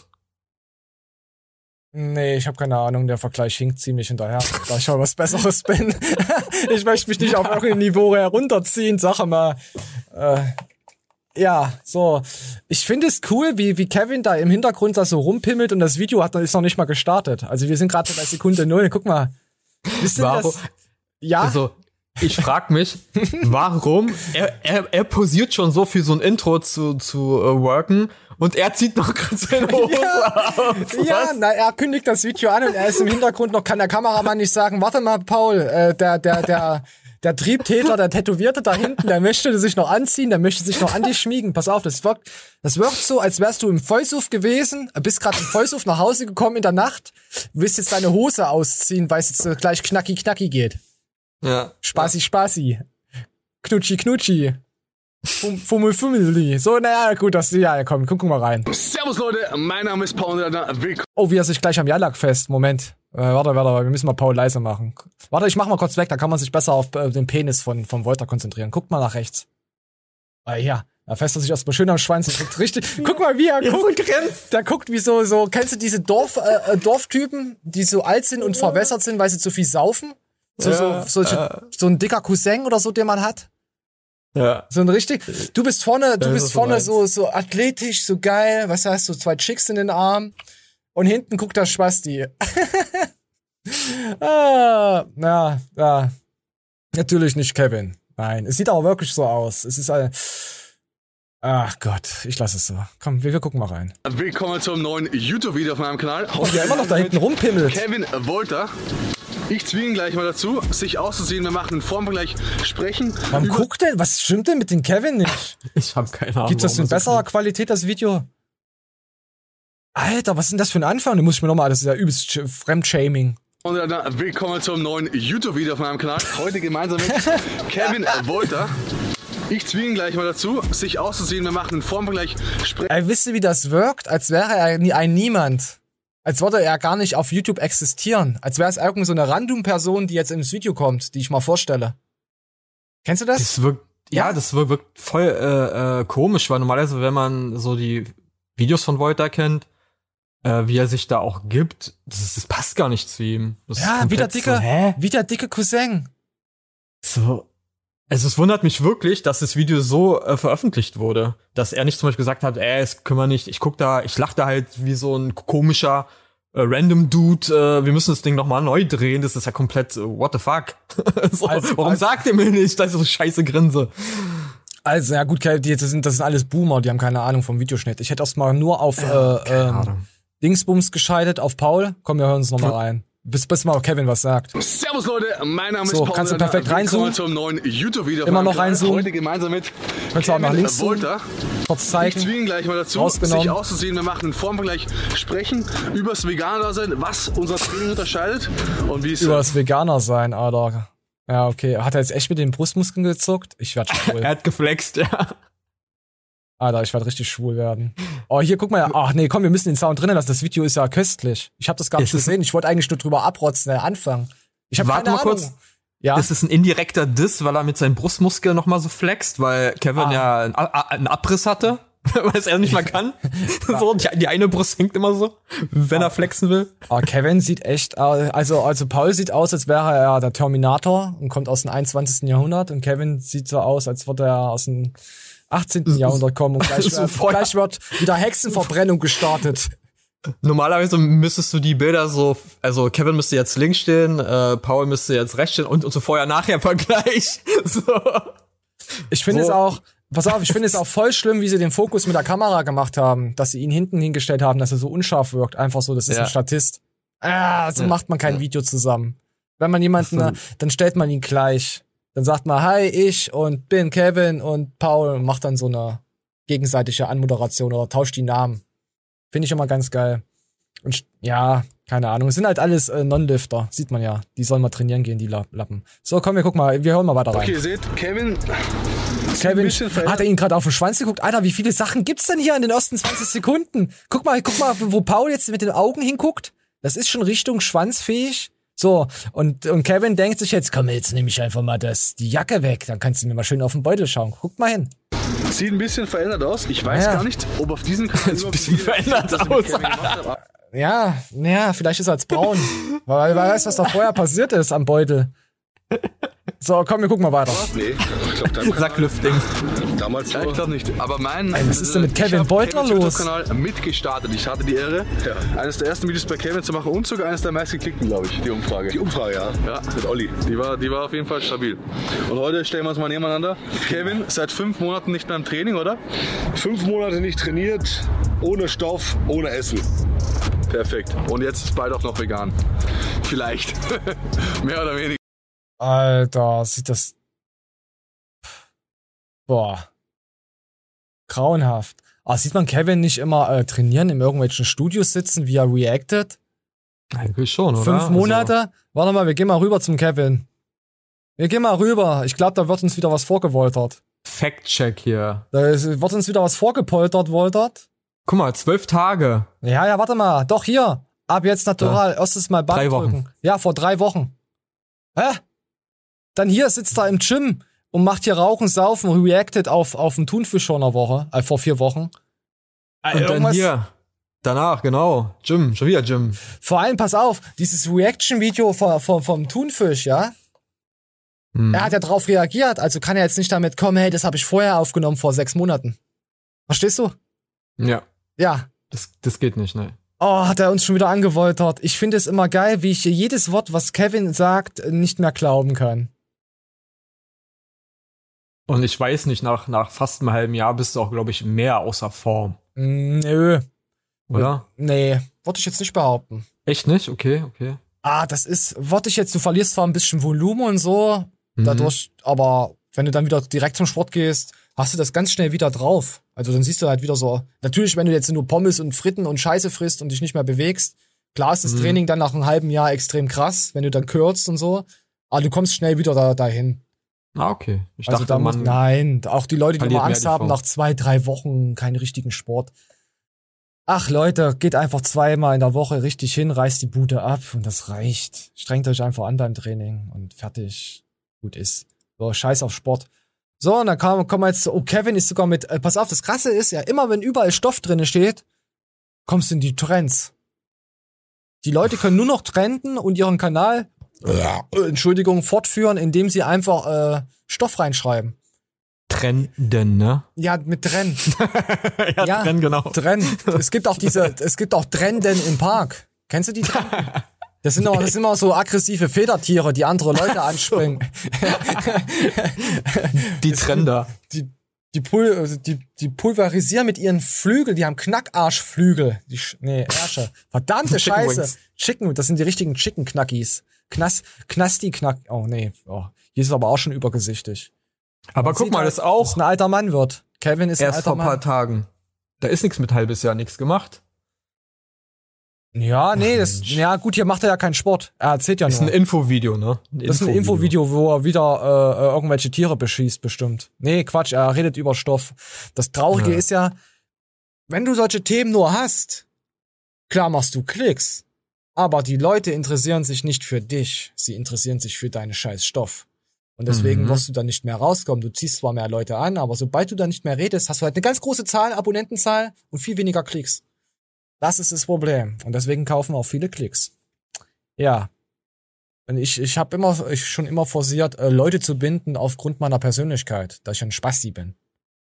Nee, ich habe keine Ahnung, der Vergleich hinkt ziemlich hinterher, da ich schon was Besseres bin. ich möchte mich nicht auf irgendein Niveau herunterziehen, sag mal. Äh, ja, so. Ich finde es cool, wie, wie Kevin da im Hintergrund da so rumpimmelt und das Video hat, ist noch nicht mal gestartet. Also wir sind gerade bei Sekunde null. Guck mal. Wisst ihr das? Ja. Also, ich frag mich, warum er, er, er posiert schon so für so ein Intro zu, zu äh, worken und er zieht noch gerade seine Hose aus. Ja, na, er kündigt das Video an und er ist im Hintergrund noch, kann der Kameramann nicht sagen, warte mal, Paul, äh, der, der, der, der Triebtäter, der Tätowierte da hinten, der möchte sich noch anziehen, der möchte sich noch an dich schmiegen. Pass auf, das wirkt, das wirkt so, als wärst du im Vollsuff gewesen, bist gerade im Vollsuff nach Hause gekommen in der Nacht, willst jetzt deine Hose ausziehen, weil es jetzt gleich knacki knacki geht. Ja. Spaßi, spaßi. Knutschi, knutschi. Fum- Fummel, fummeli. So, naja, gut, das, ja, komm, gucken wir mal rein. Servus Leute, mein Name ist Paul. Willkommen. Oh, wie er sich gleich am Jalak fest. Moment. Äh, warte, warte, wir müssen mal Paul leise machen. Warte, ich mach mal kurz weg, da kann man sich besser auf äh, den Penis von, von Wolter konzentrieren. Guckt mal nach rechts. Ah, ja. Da fässt er sich erstmal schön am Schwanz und guckt richtig. Guck mal, wie er guckt. Der guckt wie so, so, kennst du diese Dorf, äh, äh, Dorftypen, die so alt sind und verwässert sind, weil sie zu viel saufen? So, Ja, so, solche, äh. so ein dicker Cousin oder so, den man hat. Ja. So ein richtig, du bist vorne, du Ja, bist vorne so, so athletisch, so geil, was heißt, so zwei Chicks in den Arm und hinten guckt der Spasti. ah, ja, ja. Natürlich nicht Kevin. Nein, es sieht aber wirklich so aus. Es ist ein, ach Gott, ich lasse es so. Komm, wir, wir gucken mal rein. Willkommen zum neuen YouTube-Video auf meinem Kanal. Oh, wie er immer noch da hinten rumpimmelt. Kevin Wolter. Ich zwinge ihn gleich mal dazu, sich auszuziehen. Wir machen einen Formvergleich, sprechen. Warum guckt denn, was stimmt denn mit dem Kevin nicht? Ich habe keine Ahnung. Gibt's das in warum er so besserer Qualität, das Video? Alter, was ist denn das für ein Anfang? Den muss ich mir nochmal, das ist ja übelst Fremdshaming. Und dann willkommen zum neuen YouTube-Video auf meinem Kanal. Heute gemeinsam mit Kevin Wolter. Ich zwinge ihn gleich mal dazu, sich auszuziehen. Wir machen einen Formvergleich. Ey, wisst ihr, wie das wirkt? Als wäre er nie- ein Niemand. Als würde er gar nicht auf YouTube existieren. Als wäre es irgend so eine Random-Person, die jetzt ins Video kommt, die ich mal vorstelle. Kennst du das? Das wirkt, ja, das wir- wirkt voll äh, äh, komisch, weil normalerweise, wenn man so die Videos von Volta kennt, äh, wie er sich da auch gibt, das, das passt gar nicht zu ihm. Das ja, wie der dicke, So, hä? wie der dicke Cousin. So. Also es wundert mich wirklich, dass das Video so äh, veröffentlicht wurde, dass er nicht zum Beispiel gesagt hat, ey, es wir nicht, ich guck da, ich lach da halt wie so ein komischer äh, random Dude, äh, wir müssen das Ding nochmal neu drehen, das ist ja komplett, äh, what the fuck? so, Also- warum also- sagt ihr mir nicht, dass ich so scheiße grinse? Also, ja gut, die, das, sind, das sind alles Boomer, die haben keine Ahnung vom Videoschnitt. Ich hätte erst mal nur auf äh, ähm, Dingsbums geschaltet, auf Paul. Komm, wir hören uns nochmal rein. Bis, bis mal Kevin was sagt. Servus Leute, mein Name So, ist Paul. kannst du perfekt reinzoomen? Zum neuen YouTube-Video. Immer noch reinzoomen. Heute gemeinsam mit Kannst du auch nach Kevin links zoomen. Wolter. Kurz Ich zeigen. zwinge ihn gleich mal dazu, sich auszuziehen. Wir machen einen Formvergleich, sprechen über das Veganer-Dasein, was unser Training unterscheidet und wie es Über das Veganer sein, Alter. Ja, okay. Hat er jetzt echt mit den Brustmuskeln gezuckt? Ich werd schwul. Er hat geflext, ja. Alter, ich werd richtig schwul werden. Oh, hier, guck mal. Ach nee, komm, wir müssen den Sound drinnen lassen. Das Video ist ja köstlich. Ich habe das gar nicht Ist es- gesehen. Ich wollte eigentlich nur drüber abrotzen, der Anfang. Ich habe Warte keine mal Ahnung. kurz. Ja. Ist es ein indirekter Diss, weil er mit seinen Brustmuskeln noch mal so flext, weil Kevin Ah. ja einen, Abriss hatte, weil es er nicht mehr kann. so, die, die eine Brust hängt immer so, wenn er flexen will. Ah, Kevin sieht echt, also, also Paul sieht aus, als wäre er der Terminator und kommt aus dem 21. Jahrhundert und Kevin sieht so aus, als würde er aus dem 18. Jahrhundert kommen und gleich, So wird- gleich wird wieder Hexenverbrennung gestartet. Normalerweise müsstest du die Bilder so, also Kevin müsste jetzt links stehen, äh, Paul müsste jetzt rechts stehen und, und so Vorher-Nachher-Vergleich. So. Ich finde So. es auch, pass auf, ich finde es auch voll schlimm, wie sie den Fokus mit der Kamera gemacht haben, dass sie ihn hinten hingestellt haben, dass er so unscharf wirkt. Einfach so, das ist Ja. ein Statist. Ah, so Ja. macht man kein Video zusammen. Wenn man jemanden, dann stellt man ihn gleich. Dann sagt man, hi, ich und bin Kevin und Paul und macht dann so eine gegenseitige Anmoderation oder tauscht die Namen. Finde ich immer ganz geil. Und ja, keine Ahnung. Es sind halt alles äh, Non-Lifter, sieht man ja. Die sollen mal trainieren gehen, die La- Lappen. So, komm, wir gucken mal, wir hören mal weiter rein. Okay, ihr seht, Kevin Kevin, hat er ihn gerade auf den Schwanz geguckt? Alter, wie viele Sachen gibt's denn hier in den ersten 20 Sekunden? Guck mal, guck mal, wo Paul jetzt mit den Augen hinguckt. Das ist schon Richtung schwanzfähig. So, und, und Kevin denkt sich jetzt, komm, jetzt nehme ich einfach mal das, die Jacke weg, dann kannst du mir mal schön auf den Beutel schauen. Guck mal hin. Sieht ein bisschen verändert aus. Ich weiß Ja. gar nicht, ob auf diesem Kanal ein bisschen verändert aus. Ja, ja, vielleicht ist er jetzt braun. weil, weil er weiß, was da vorher passiert ist am Beutel. So, komm, wir gucken mal weiter. Nee, ich glaube, deinem Kanal, Sacklüfting. damals ja, ich glaube nicht. Aber mein. Ey, was ist denn mit Kevin ich hab Beutler Kevins los? YouTube-Kanal mitgestartet. Ich hatte die Ehre, eines der ersten Videos bei Kevin zu machen und sogar eines der meistgeklickten, glaube ich, die Umfrage. Die Umfrage, ja. Ja, mit Olli. Die war, die war auf jeden Fall stabil. Und heute stellen wir uns mal nebeneinander. Kevin, seit fünf Monaten nicht mehr im Training, oder? Fünf Monate nicht trainiert, ohne Stoff, ohne Essen. Perfekt. Und jetzt ist bald auch noch vegan. Vielleicht. Mehr oder weniger. Alter, sieht das. Boah. Grauenhaft. Ah, sieht man Kevin nicht immer äh, trainieren, in irgendwelchen Studios sitzen, wie er reactet? Eigentlich schon, oder? Fünf Monate? Warte mal, wir gehen mal rüber zum Kevin. Wir gehen mal rüber. Ich glaube, da wird uns wieder was vorgewoltert. Also, Fact-Check hier. Da ist, wird uns wieder was vorgepoltert, Woltert. Guck mal, zwölf Tage. Ja, ja, warte mal. Doch hier. Ab jetzt natural. Erstes Mal Bank Drei Wochen. drücken. Ja, vor drei Wochen. Hä? Dann hier sitzt er im Gym und macht hier Rauchen, Saufen, reacted auf, auf einen Thunfisch vor einer Woche, äh, vor vier Wochen. Äh, Und dann hier. Danach, genau. Jim, schon wieder Jim. Vor allem, pass auf, dieses Reaction-Video vom, vom, vom Thunfisch, ja? Hm. Er hat ja drauf reagiert, also kann er jetzt nicht damit kommen, hey, das habe ich vorher aufgenommen, vor sechs Monaten. Verstehst du? Ja, Ja. das, das geht nicht, ne. Oh, hat er uns schon wieder angewoltert. Ich finde es immer geil, wie ich jedes Wort, was Kevin sagt, nicht mehr glauben kann. Und ich weiß nicht, nach, nach fast einem halben Jahr bist du auch, glaube ich, mehr außer Form. Mm, Nö. Oder? Nee, wollte ich jetzt nicht behaupten. Echt nicht? Okay, okay. Ah, das ist, wollte ich jetzt, du verlierst zwar ein bisschen Volumen und so, Mhm. dadurch, aber wenn du dann wieder direkt zum Sport gehst, hast du das ganz schnell wieder drauf. Also dann siehst du halt wieder so, natürlich, wenn du jetzt nur Pommes und Fritten und Scheiße frisst und dich nicht mehr bewegst, klar ist das Mhm. Training dann nach einem halben Jahr extrem krass, wenn du dann kürzt und so, aber du kommst schnell wieder da, dahin. Ah, okay. Ich also dachte, da muss, nein, auch die Leute, die immer Angst haben, nach zwei, drei Wochen keinen richtigen Sport. Ach Leute, geht einfach zweimal in der Woche richtig hin, reißt die Bude ab und das reicht. Strengt euch einfach an beim Training und fertig. Gut ist. So, scheiß auf Sport. So, und dann kam, kommen wir jetzt, oh, Kevin ist sogar mit, äh, pass auf, das Krasse ist ja, immer wenn überall Stoff drinne steht, kommst du in die Trends. Die Leute können nur noch trenden und ihren Kanal, Entschuldigung, fortführen, indem sie einfach äh, Stoff reinschreiben. Trenden, ne? Ja, mit Trenn. ja, Trenn, genau. Trenn. Es gibt auch diese, es gibt auch Trenden im Park. Kennst du die Trenden? Das sind, immer, das sind immer so aggressive Federtiere, die andere Leute anspringen. Die Trender. Die, die, Pul die, die pulverisieren mit ihren Flügeln, die haben Knackarschflügel. Die, Sch- nee, Ärsche. Verdammte Chicken Scheiße. Wings. Chicken, das sind die richtigen Chicken Knackis. Knas, Knasti Knack. Oh nee, oh, hier ist aber auch schon übergesichtig. Aber Man guck mal, halt, das auch dass ein alter Mann wird. Kevin ist ein erst alter vor ein paar. Tagen. Da ist nichts mit halbes Jahr nichts gemacht. Ja, nee, das, ja gut, hier macht er ja keinen Sport. Er erzählt ja Ist nur. ein Infovideo, ne? das ist ein Infovideo, wo er wieder äh, äh, irgendwelche Tiere beschießt, bestimmt. Nee, Quatsch, er redet über Stoff. Das Traurige Ja. ist ja, wenn du solche Themen nur hast, klar machst du Klicks. Aber die Leute interessieren sich nicht für dich. Sie interessieren sich für deinen scheiß Stoff. Und deswegen Mhm. wirst du dann nicht mehr rauskommen. Du ziehst zwar mehr Leute an, aber sobald du dann nicht mehr redest, hast du halt eine ganz große Zahl, Abonnentenzahl und viel weniger Klicks. Das ist das Problem. Und deswegen kaufen auch viele Klicks. Ja. Und ich, ich habe immer, ich schon immer forciert, äh, Leute zu binden aufgrund meiner Persönlichkeit, dass ich ein Spasti bin.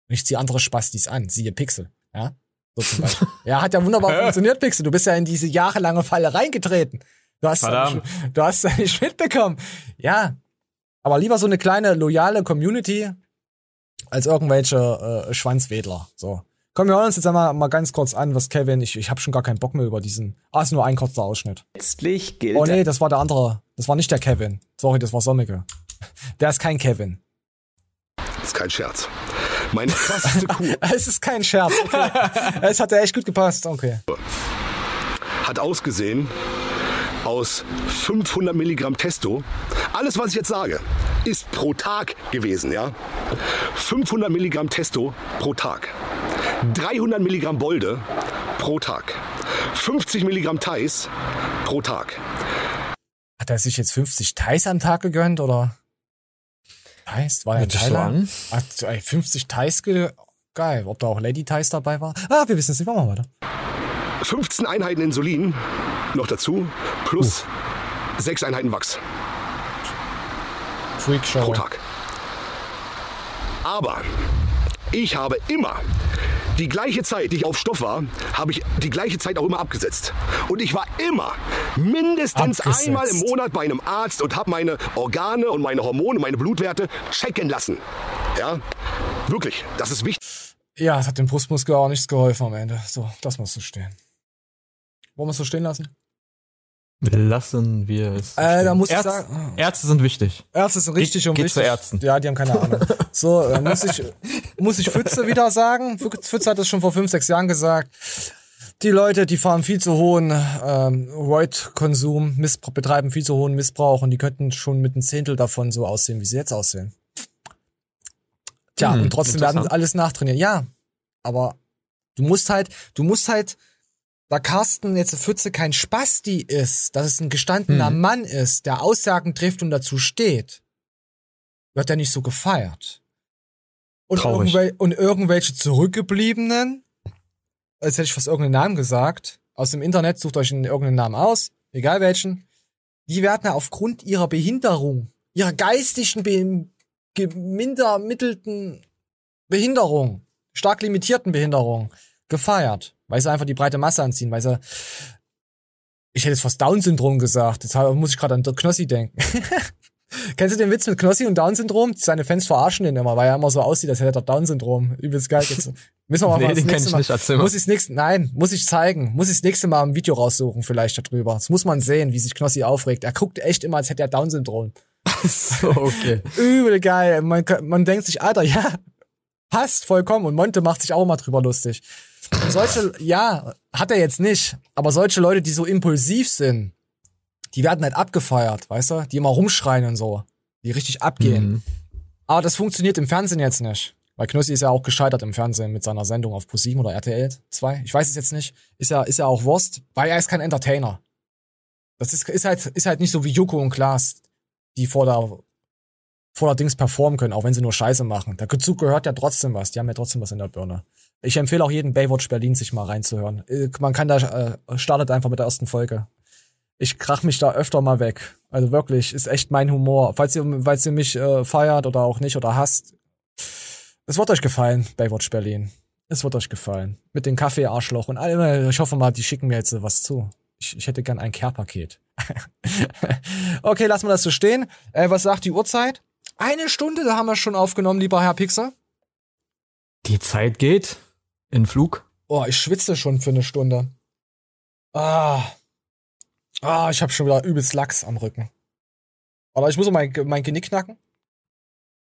Und ich ziehe andere Spastis an, siehe Pixel. Ja. So zum Beispiel. ja, hat ja wunderbar funktioniert, Pixel. Du bist ja in diese jahrelange Falle reingetreten. Du hast, ja Verdammt. nicht, du hast ja nicht mitbekommen. Ja. Aber lieber so eine kleine, loyale Community als irgendwelche äh, Schwanzwedler. So. Komm, wir hören uns jetzt einmal mal ganz kurz an, was Kevin, ich, ich habe schon gar keinen Bock mehr über diesen. Ah, ist nur ein kurzer Ausschnitt. Letztlich gilt Oh nee, das war der andere. Das war nicht der Kevin. Sorry, das war Sonneke. Der ist kein Kevin. Das ist kein Scherz. Meine krasseste Kuh Es ist kein Scherz. Okay. Es hat ja echt gut gepasst. Okay. hat ausgesehen aus 500 Milligramm Testo. Alles, was ich jetzt sage, ist pro Tag gewesen, ja? 500 Milligramm Testo pro Tag. 300 Milligramm Bolde pro Tag. 50 Milligramm Thais pro Tag. Hat er sich jetzt 50 Thais am Tag gegönnt oder? Thais? War in so Thailand? an. Hat ey, 50 Thais ge Geil. Ob da auch Lady Thais dabei war? Ah, wir wissen es nicht. Machen wir weiter. 15 Einheiten Insulin noch dazu, plus 6 Einheiten Wachs Freak Show. pro Tag. Aber ich habe immer die gleiche Zeit, die ich auf Stoff war, habe ich die gleiche Zeit auch immer abgesetzt. Und ich war immer mindestens Abgesetzt. einmal im Monat bei einem Arzt und habe meine Organe und meine Hormone, meine Blutwerte checken lassen. Ja, wirklich, das ist wichtig. Ja, es hat dem Brustmuskel auch nichts geholfen am Ende. So, das muss so stehen. Wollen wir es so stehen lassen? Lassen wir es. Äh, da muss ich Ärz- sagen- Ärzte sind wichtig. Ärzte sind richtig Geht- und geht wichtig. zu Ärzten. Ja, die haben keine Ahnung. So, äh, muss ich, muss ich Pfütze wieder sagen. Pfütze hat das schon vor fünf, sechs Jahren gesagt. Die Leute, die fahren viel zu hohen ähm, Roid-Konsum, betreiben viel zu hohen Missbrauch und die könnten schon mit einem Zehntel davon so aussehen, wie sie jetzt aussehen. Tja, Hm, und trotzdem werden alles nachtrainieren. Ja, aber du musst halt, du musst halt, da Carsten jetzt Pfütze kein Spasti ist, dass es ein gestandener Hm. Mann ist, der Aussagen trifft und dazu steht, wird er nicht so gefeiert. Und, irgendwel und irgendwelche zurückgebliebenen, als hätte ich fast irgendeinen Namen gesagt, aus dem Internet, sucht euch einen, irgendeinen Namen aus, egal welchen, die werden ja aufgrund ihrer Behinderung, ihrer geistigen, be gemindermittelten Behinderung, stark limitierten Behinderung, gefeiert, weil sie einfach die breite Masse anziehen, weil sie ich hätte jetzt fast Down-Syndrom gesagt. Jetzt muss ich gerade an Knossi denken. Kennst du den Witz mit Knossi und Down-Syndrom? Seine Fans verarschen den immer, weil er immer so aussieht, als hätte er Down-Syndrom. Übelst geil. Jetzt müssen wir mal Nee, den kenn ich Mal- nicht. Erzähl mal. Muss ich nächste, nein, muss ich zeigen. Muss ich das nächste Mal ein Video raussuchen, vielleicht darüber. Das muss man sehen, wie sich Knossi aufregt. Er guckt echt immer, als hätte er Down-Syndrom. so, okay. Übel geil. Man, man denkt sich, Alter, ja, passt vollkommen. Und Monte macht sich auch immer drüber lustig. Solche, ja, hat er jetzt nicht. Aber solche Leute, die so impulsiv sind, die werden halt abgefeiert, weißt du? Die immer rumschreien und so. Die richtig abgehen. Mhm. Aber das funktioniert im Fernsehen jetzt nicht. Weil Knossi ist ja auch gescheitert im Fernsehen mit seiner Sendung auf ProSieben oder RTL 2. Ich weiß es jetzt nicht. Ist ja, ist ja auch Wurst, weil er ist kein Entertainer. Das ist, ist halt, ist halt nicht so wie Joko und Klaas, die vor der, vor der Dings performen können, auch wenn sie nur Scheiße machen. Dazu gehört ja trotzdem was. Die haben ja trotzdem was in der Birne. Ich empfehle auch jedem Baywatch Berlin sich mal reinzuhören. Äh, man kann da, äh, startet einfach mit der ersten Folge. Ich krach mich da öfter mal weg. Also wirklich, ist echt mein Humor. Falls ihr, falls ihr mich äh, feiert oder auch nicht oder hasst, es wird euch gefallen, Baywatch Berlin. Es wird euch gefallen. Mit dem Kaffee-Arschloch und allem. Ich hoffe mal, die schicken mir jetzt was zu. Ich, ich hätte gern ein Care-Paket. okay, lassen wir das so stehen. Äh, was sagt die Uhrzeit? Eine Stunde, da haben wir schon aufgenommen, lieber Herr Pixel. Die Zeit geht. In Flug. Oh, ich schwitze schon für eine Stunde. Ah. Ah, ich habe schon wieder übelst Lachs am Rücken. Aber ich muss mein, mein Genick knacken.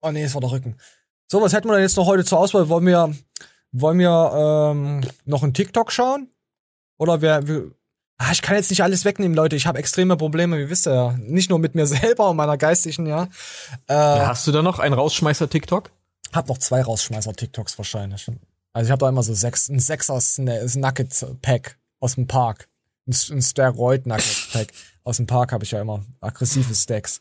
Oh nee, es war der Rücken. So, was hätten wir denn jetzt noch heute zur Auswahl? Wollen wir, wollen wir ähm, noch einen TikTok schauen? Oder wer, wir, ah, ich kann jetzt nicht alles wegnehmen, Leute. Ich habe extreme Probleme, wie wisst ihr ja. Nicht nur mit mir selber und meiner geistigen, ja. Äh, ja hast du da noch einen Rausschmeißer-TikTok? Hab noch zwei Rausschmeißer-TikToks wahrscheinlich. Also ich habe da immer so sechs, ein Sechser Nugget-Pack aus dem Park. Ein, ein Steroid-Nugget-Pack aus dem Park habe ich ja immer. Aggressive Stacks.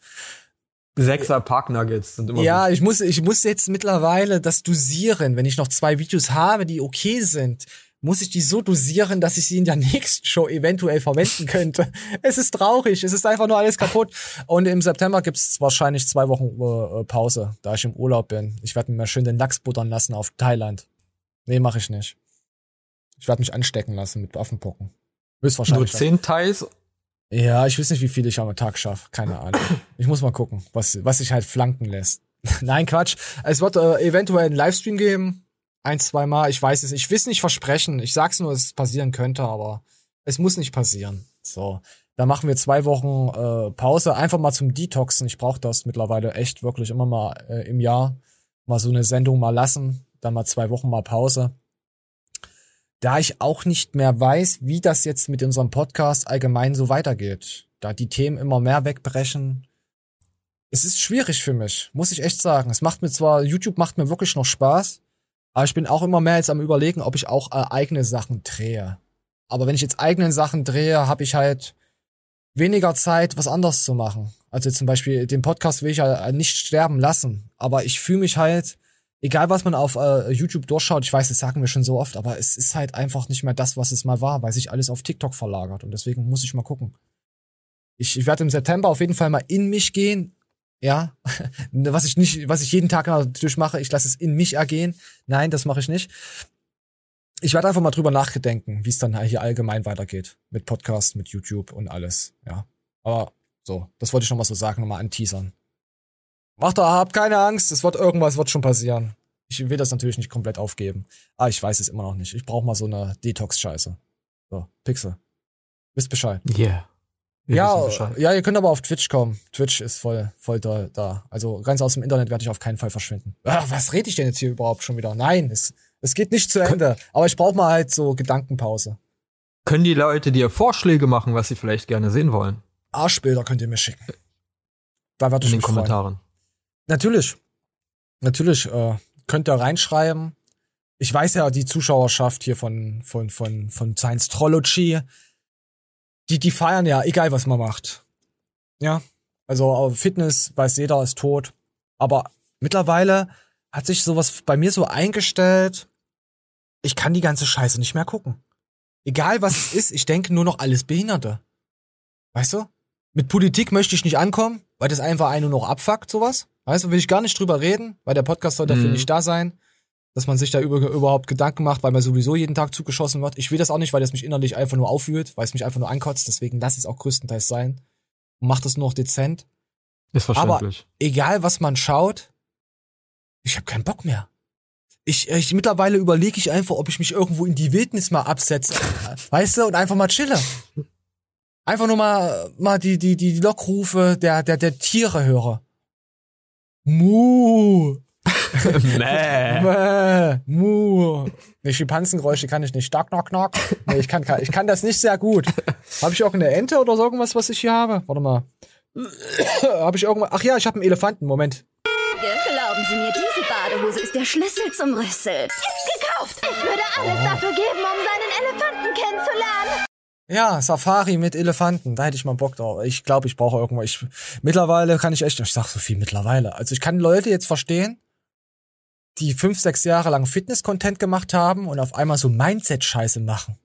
Sechser Park Nuggets sind immer Ja, gut. ich muss, ich muss jetzt mittlerweile das dosieren. Wenn ich noch zwei Videos habe, die okay sind, muss ich die so dosieren, dass ich sie in der nächsten Show eventuell verwenden könnte. es ist traurig, es ist einfach nur alles kaputt. Und im September gibt's wahrscheinlich zwei Wochen äh, Pause, da ich im Urlaub bin. Ich werde mir mal schön den Lachs buttern lassen auf Thailand. Nee, mache ich nicht. Ich werde mich anstecken lassen mit Waffenpocken. Höchstwahrscheinlich. Nur zehn Teils ja, ich weiß nicht, wie viel ich am Tag schaffe. Keine Ahnung. Ich muss mal gucken, was, was sich halt flanken lässt. Nein, Quatsch. Es wird äh, eventuell einen Livestream geben. Ein, zwei Mal. Ich weiß es. Ich will es nicht versprechen. Ich sag's nur, dass es passieren könnte, aber es muss nicht passieren. So. Da machen wir zwei Wochen äh, Pause. Einfach mal zum Detoxen. Ich brauche das mittlerweile echt wirklich immer mal äh, im Jahr. Mal so eine Sendung mal lassen. Dann mal zwei Wochen mal Pause da ich auch nicht mehr weiß, wie das jetzt mit unserem Podcast allgemein so weitergeht. Da die Themen immer mehr wegbrechen. Es ist schwierig für mich, muss ich echt sagen. Es macht mir zwar, YouTube macht mir wirklich noch Spaß, aber ich bin auch immer mehr jetzt am überlegen, ob ich auch äh, eigene Sachen drehe. Aber wenn ich jetzt eigene Sachen drehe, habe ich halt weniger Zeit, was anderes zu machen. Also zum Beispiel den Podcast will ich ja nicht sterben lassen, aber ich fühle mich halt egal was man auf äh, YouTube durchschaut, ich weiß, das sagen wir schon so oft, aber es ist halt einfach nicht mehr das, was es mal war, weil sich alles auf TikTok verlagert und deswegen muss ich mal gucken. Ich, ich werde im September auf jeden Fall mal in mich gehen, ja, was ich nicht, was ich jeden Tag natürlich mache, ich lasse es in mich ergehen. Nein, das mache ich nicht. Ich werde einfach mal drüber nachdenken, wie es dann hier allgemein weitergeht mit Podcast, mit YouTube und alles, ja. Aber so, das wollte ich noch mal so sagen, nochmal anteasern. Macht da, habt keine Angst, es wird irgendwas wird schon passieren. Ich will das natürlich nicht komplett aufgeben. Ah, ich weiß es immer noch nicht. Ich brauche mal so eine Detox-Scheiße. So, Pixel. Wisst Bescheid. Yeah. Wir ja, ja, ihr könnt aber auf Twitch kommen. Twitch ist voll, voll da, da. Also ganz aus dem Internet werde ich auf keinen Fall verschwinden. Ah, was rede ich denn jetzt hier überhaupt schon wieder? Nein, es, es geht nicht zu Ende. Aber ich brauche mal halt so Gedankenpause. Können die Leute dir Vorschläge machen, was sie vielleicht gerne sehen wollen? Arschbilder könnt ihr mir schicken. Da werde ich In den Kommentaren. Freuen. Natürlich. Natürlich äh, könnt ihr reinschreiben. Ich weiß ja, die Zuschauerschaft hier von, von, von, von Science Trology, die, die feiern ja, egal was man macht. Ja. Also Fitness, weiß jeder, ist tot. Aber mittlerweile hat sich sowas bei mir so eingestellt, ich kann die ganze Scheiße nicht mehr gucken. Egal was es ist, ich denke nur noch alles Behinderte. Weißt du? Mit Politik möchte ich nicht ankommen, weil das einfach einen nur noch abfuckt, sowas. Weißt du, will ich gar nicht drüber reden, weil der Podcast soll dafür mhm. nicht da sein, dass man sich da über, überhaupt Gedanken macht, weil man sowieso jeden Tag zugeschossen wird. Ich will das auch nicht, weil das mich innerlich einfach nur aufwühlt, weil es mich einfach nur ankotzt. Deswegen lasse ich es auch größtenteils sein und mach das nur noch dezent. Ist verständlich. Aber egal, was man schaut, ich habe keinen Bock mehr. Ich, ich mittlerweile überlege ich einfach, ob ich mich irgendwo in die Wildnis mal absetze, weißt du, und einfach mal chille. Einfach nur mal, mal die, die, die Lockrufe der, der, der Tiere höre. Mu. Mäh. Mäh. Mu. Nee, Schimpansengeräusche kann ich nicht. Knock, knock, knock. Nee, ich kann, ich kann das nicht sehr gut. Habe ich auch eine Ente oder so irgendwas, was ich hier habe? Warte mal. habe ich irgendwas? Ach ja, ich habe einen Elefanten. Moment. Glauben Sie mir, diese Badehose ist der Schlüssel zum Rüssel. Gekauft! Ich würde alles dafür geben, um kennenzulernen. Ja, Safari mit Elefanten, da hätte ich mal Bock drauf. Ich glaube, ich brauche irgendwo. Ich, mittlerweile kann ich echt, ich sag so viel mittlerweile. Also ich kann Leute jetzt verstehen, die fünf, sechs Jahre lang Fitness-Content gemacht haben und auf einmal so Mindset-Scheiße machen.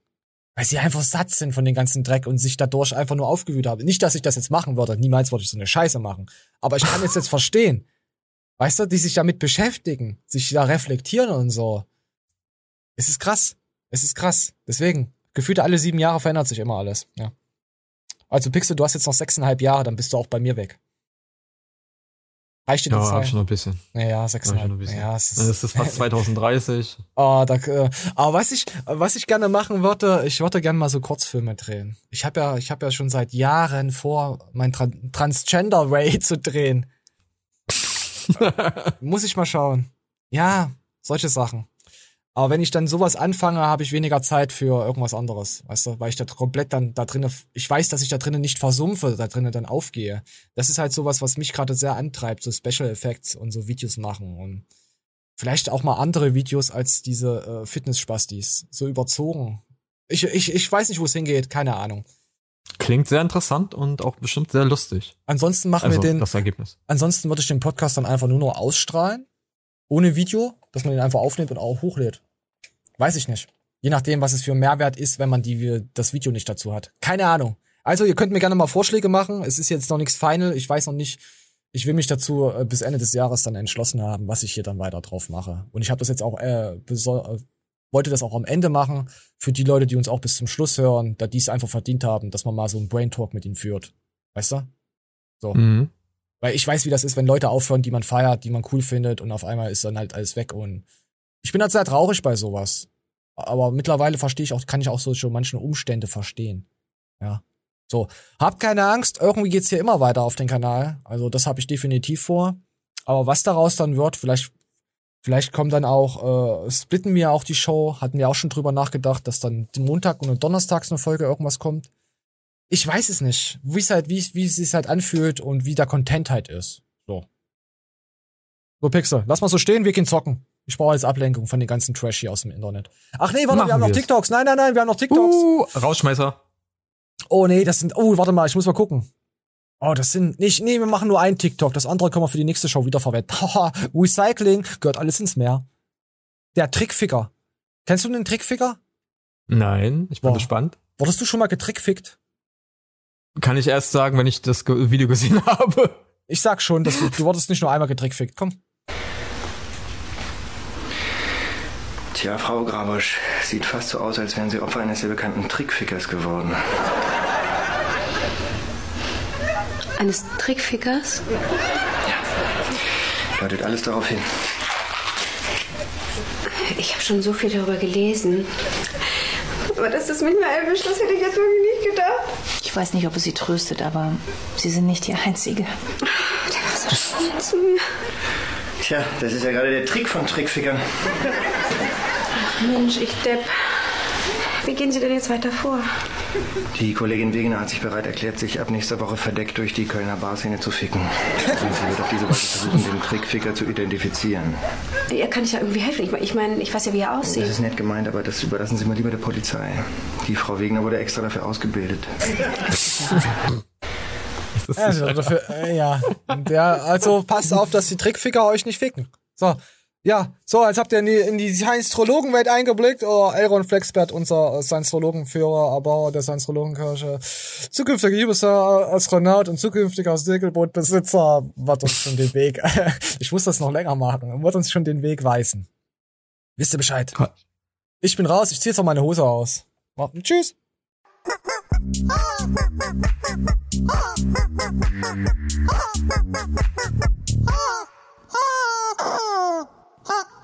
Weil sie einfach satt sind von den ganzen Dreck und sich dadurch einfach nur aufgewühlt haben. Nicht, dass ich das jetzt machen würde. Niemals würde ich so eine Scheiße machen. Aber ich kann es jetzt verstehen. Weißt du, die sich damit beschäftigen, sich da reflektieren und so. Es ist krass. Es ist krass. Deswegen, gefühlt alle sieben Jahre verändert sich immer alles. Ja. Also Pixel, du hast jetzt noch sechseinhalb Jahre, dann bist du auch bei mir weg. Reicht dir das? Ja, schon ein bisschen. Ja, sechseinhalb. Ja, es ist, das ist fast 2030. oh, da, äh, aber was ich, was ich gerne machen würde, ich würde gerne mal so Kurzfilme drehen. Ich habe ja, ich habe ja schon seit Jahren vor, mein Tra Transgender Ray zu drehen. Muss ich mal schauen. Ja, solche Sachen. Aber wenn ich dann sowas anfange, habe ich weniger Zeit für irgendwas anderes, weißt du, weil ich da komplett dann da drinnen, ich weiß, dass ich da drinnen nicht versumpfe, da drinnen dann aufgehe. Das ist halt sowas, was mich gerade sehr antreibt, so Special Effects und so Videos machen und vielleicht auch mal andere Videos als diese äh, Fitness-Spastis, so überzogen. Ich, ich, ich weiß nicht, wo es hingeht, keine Ahnung. Klingt sehr interessant und auch bestimmt sehr lustig. Ansonsten machen also, wir den. Das Ergebnis. Ansonsten würde ich den Podcast dann einfach nur noch ausstrahlen. Ohne Video, dass man den einfach aufnimmt und auch hochlädt. Weiß ich nicht. Je nachdem, was es für ein Mehrwert ist, wenn man die, das Video nicht dazu hat. Keine Ahnung. Also, ihr könnt mir gerne mal Vorschläge machen. Es ist jetzt noch nichts final. Ich weiß noch nicht. Ich will mich dazu äh, bis Ende des Jahres dann entschlossen haben, was ich hier dann weiter drauf mache. Und ich habe das jetzt auch äh, äh, wollte das auch am Ende machen für die Leute, die uns auch bis zum Schluss hören, da die es einfach verdient haben, dass man mal so einen Brain Talk mit ihnen führt. Weißt du? So. Mhm. Weil ich weiß, wie das ist, wenn Leute aufhören, die man feiert, die man cool findet und auf einmal ist dann halt alles weg und ich bin halt sehr traurig bei sowas. Aber mittlerweile verstehe ich auch, kann ich auch so schon manche Umstände verstehen. Ja. So, habt keine Angst, irgendwie geht's hier immer weiter auf den Kanal. Also das habe ich definitiv vor. Aber was daraus dann wird, vielleicht, vielleicht kommt dann auch, äh, splitten wir auch die Show, hatten wir auch schon drüber nachgedacht, dass dann Montag und Donnerstags eine Folge irgendwas kommt. Ich weiß es nicht, wie es halt, wie, wie es sich halt anfühlt und wie der Content halt ist. So. So, Pixel, lass mal so stehen, wir gehen zocken. Ich brauche jetzt Ablenkung von den ganzen Trash hier aus dem Internet. Ach nee, warte, wir haben noch TikToks. Nein, nein, nein, wir haben noch TikToks. Uh, Rausschmeißer. Oh nee, das sind. Oh, warte mal, ich muss mal gucken. Oh, das sind nicht. Nee, wir machen nur ein TikTok. Das andere können wir für die nächste Show wiederverwenden. Haha, Recycling gehört alles ins Meer. Der Trickficker. Kennst du den Trickficker? Nein, ich bin Boah. gespannt. Wurdest du schon mal getrickfickt? Kann ich erst sagen, wenn ich das Video gesehen habe. Ich sag schon, dass du, du wurdest nicht nur einmal getrickfickt. Komm. Tja, Frau Grabosch, sieht fast so aus, als wären Sie Opfer eines sehr bekannten Trickfickers geworden. Eines Trickfickers? Ja. Deutet alles darauf hin. Ich habe schon so viel darüber gelesen. Aber dass das mich mal erwischt, das hätte ich jetzt wirklich nicht gedacht. Ich weiß nicht, ob es Sie tröstet, aber Sie sind nicht die Einzige. Der war so schön zu mir. Tja, das ist ja gerade der Trick von Trickfickern. Mensch, ich Depp. Wie gehen Sie denn jetzt weiter vor? Die Kollegin Wegener hat sich bereit erklärt, sich ab nächster Woche verdeckt durch die Kölner Barszene zu ficken. Und sie wird auf diese Weise versuchen, den Trickficker zu identifizieren. Ja, kann ich ja irgendwie helfen? Ich meine, ich, mein, ich weiß ja, wie er aussieht. Das ist nett gemeint, aber das überlassen Sie mal lieber der Polizei. Die Frau Wegener wurde extra dafür ausgebildet. also, dafür, äh, ja. ja. Also passt auf, dass die Trickficker euch nicht ficken. So, ja, so, als habt ihr in die, in die Science-Trologen-Welt eingeblickt. Oh, Elron Flexbert, unser Science-Trologen-Führer, Erbauer der Science-Trologen-Kirche, zukünftiger User Astronaut und zukünftiger Segelbootbesitzer, wird uns schon den Weg, ich muss das noch länger machen, wird uns schon den Weg weisen. Wisst ihr Bescheid? Ich bin raus, ich zieh jetzt auch meine Hose aus. Tschüss. Huh?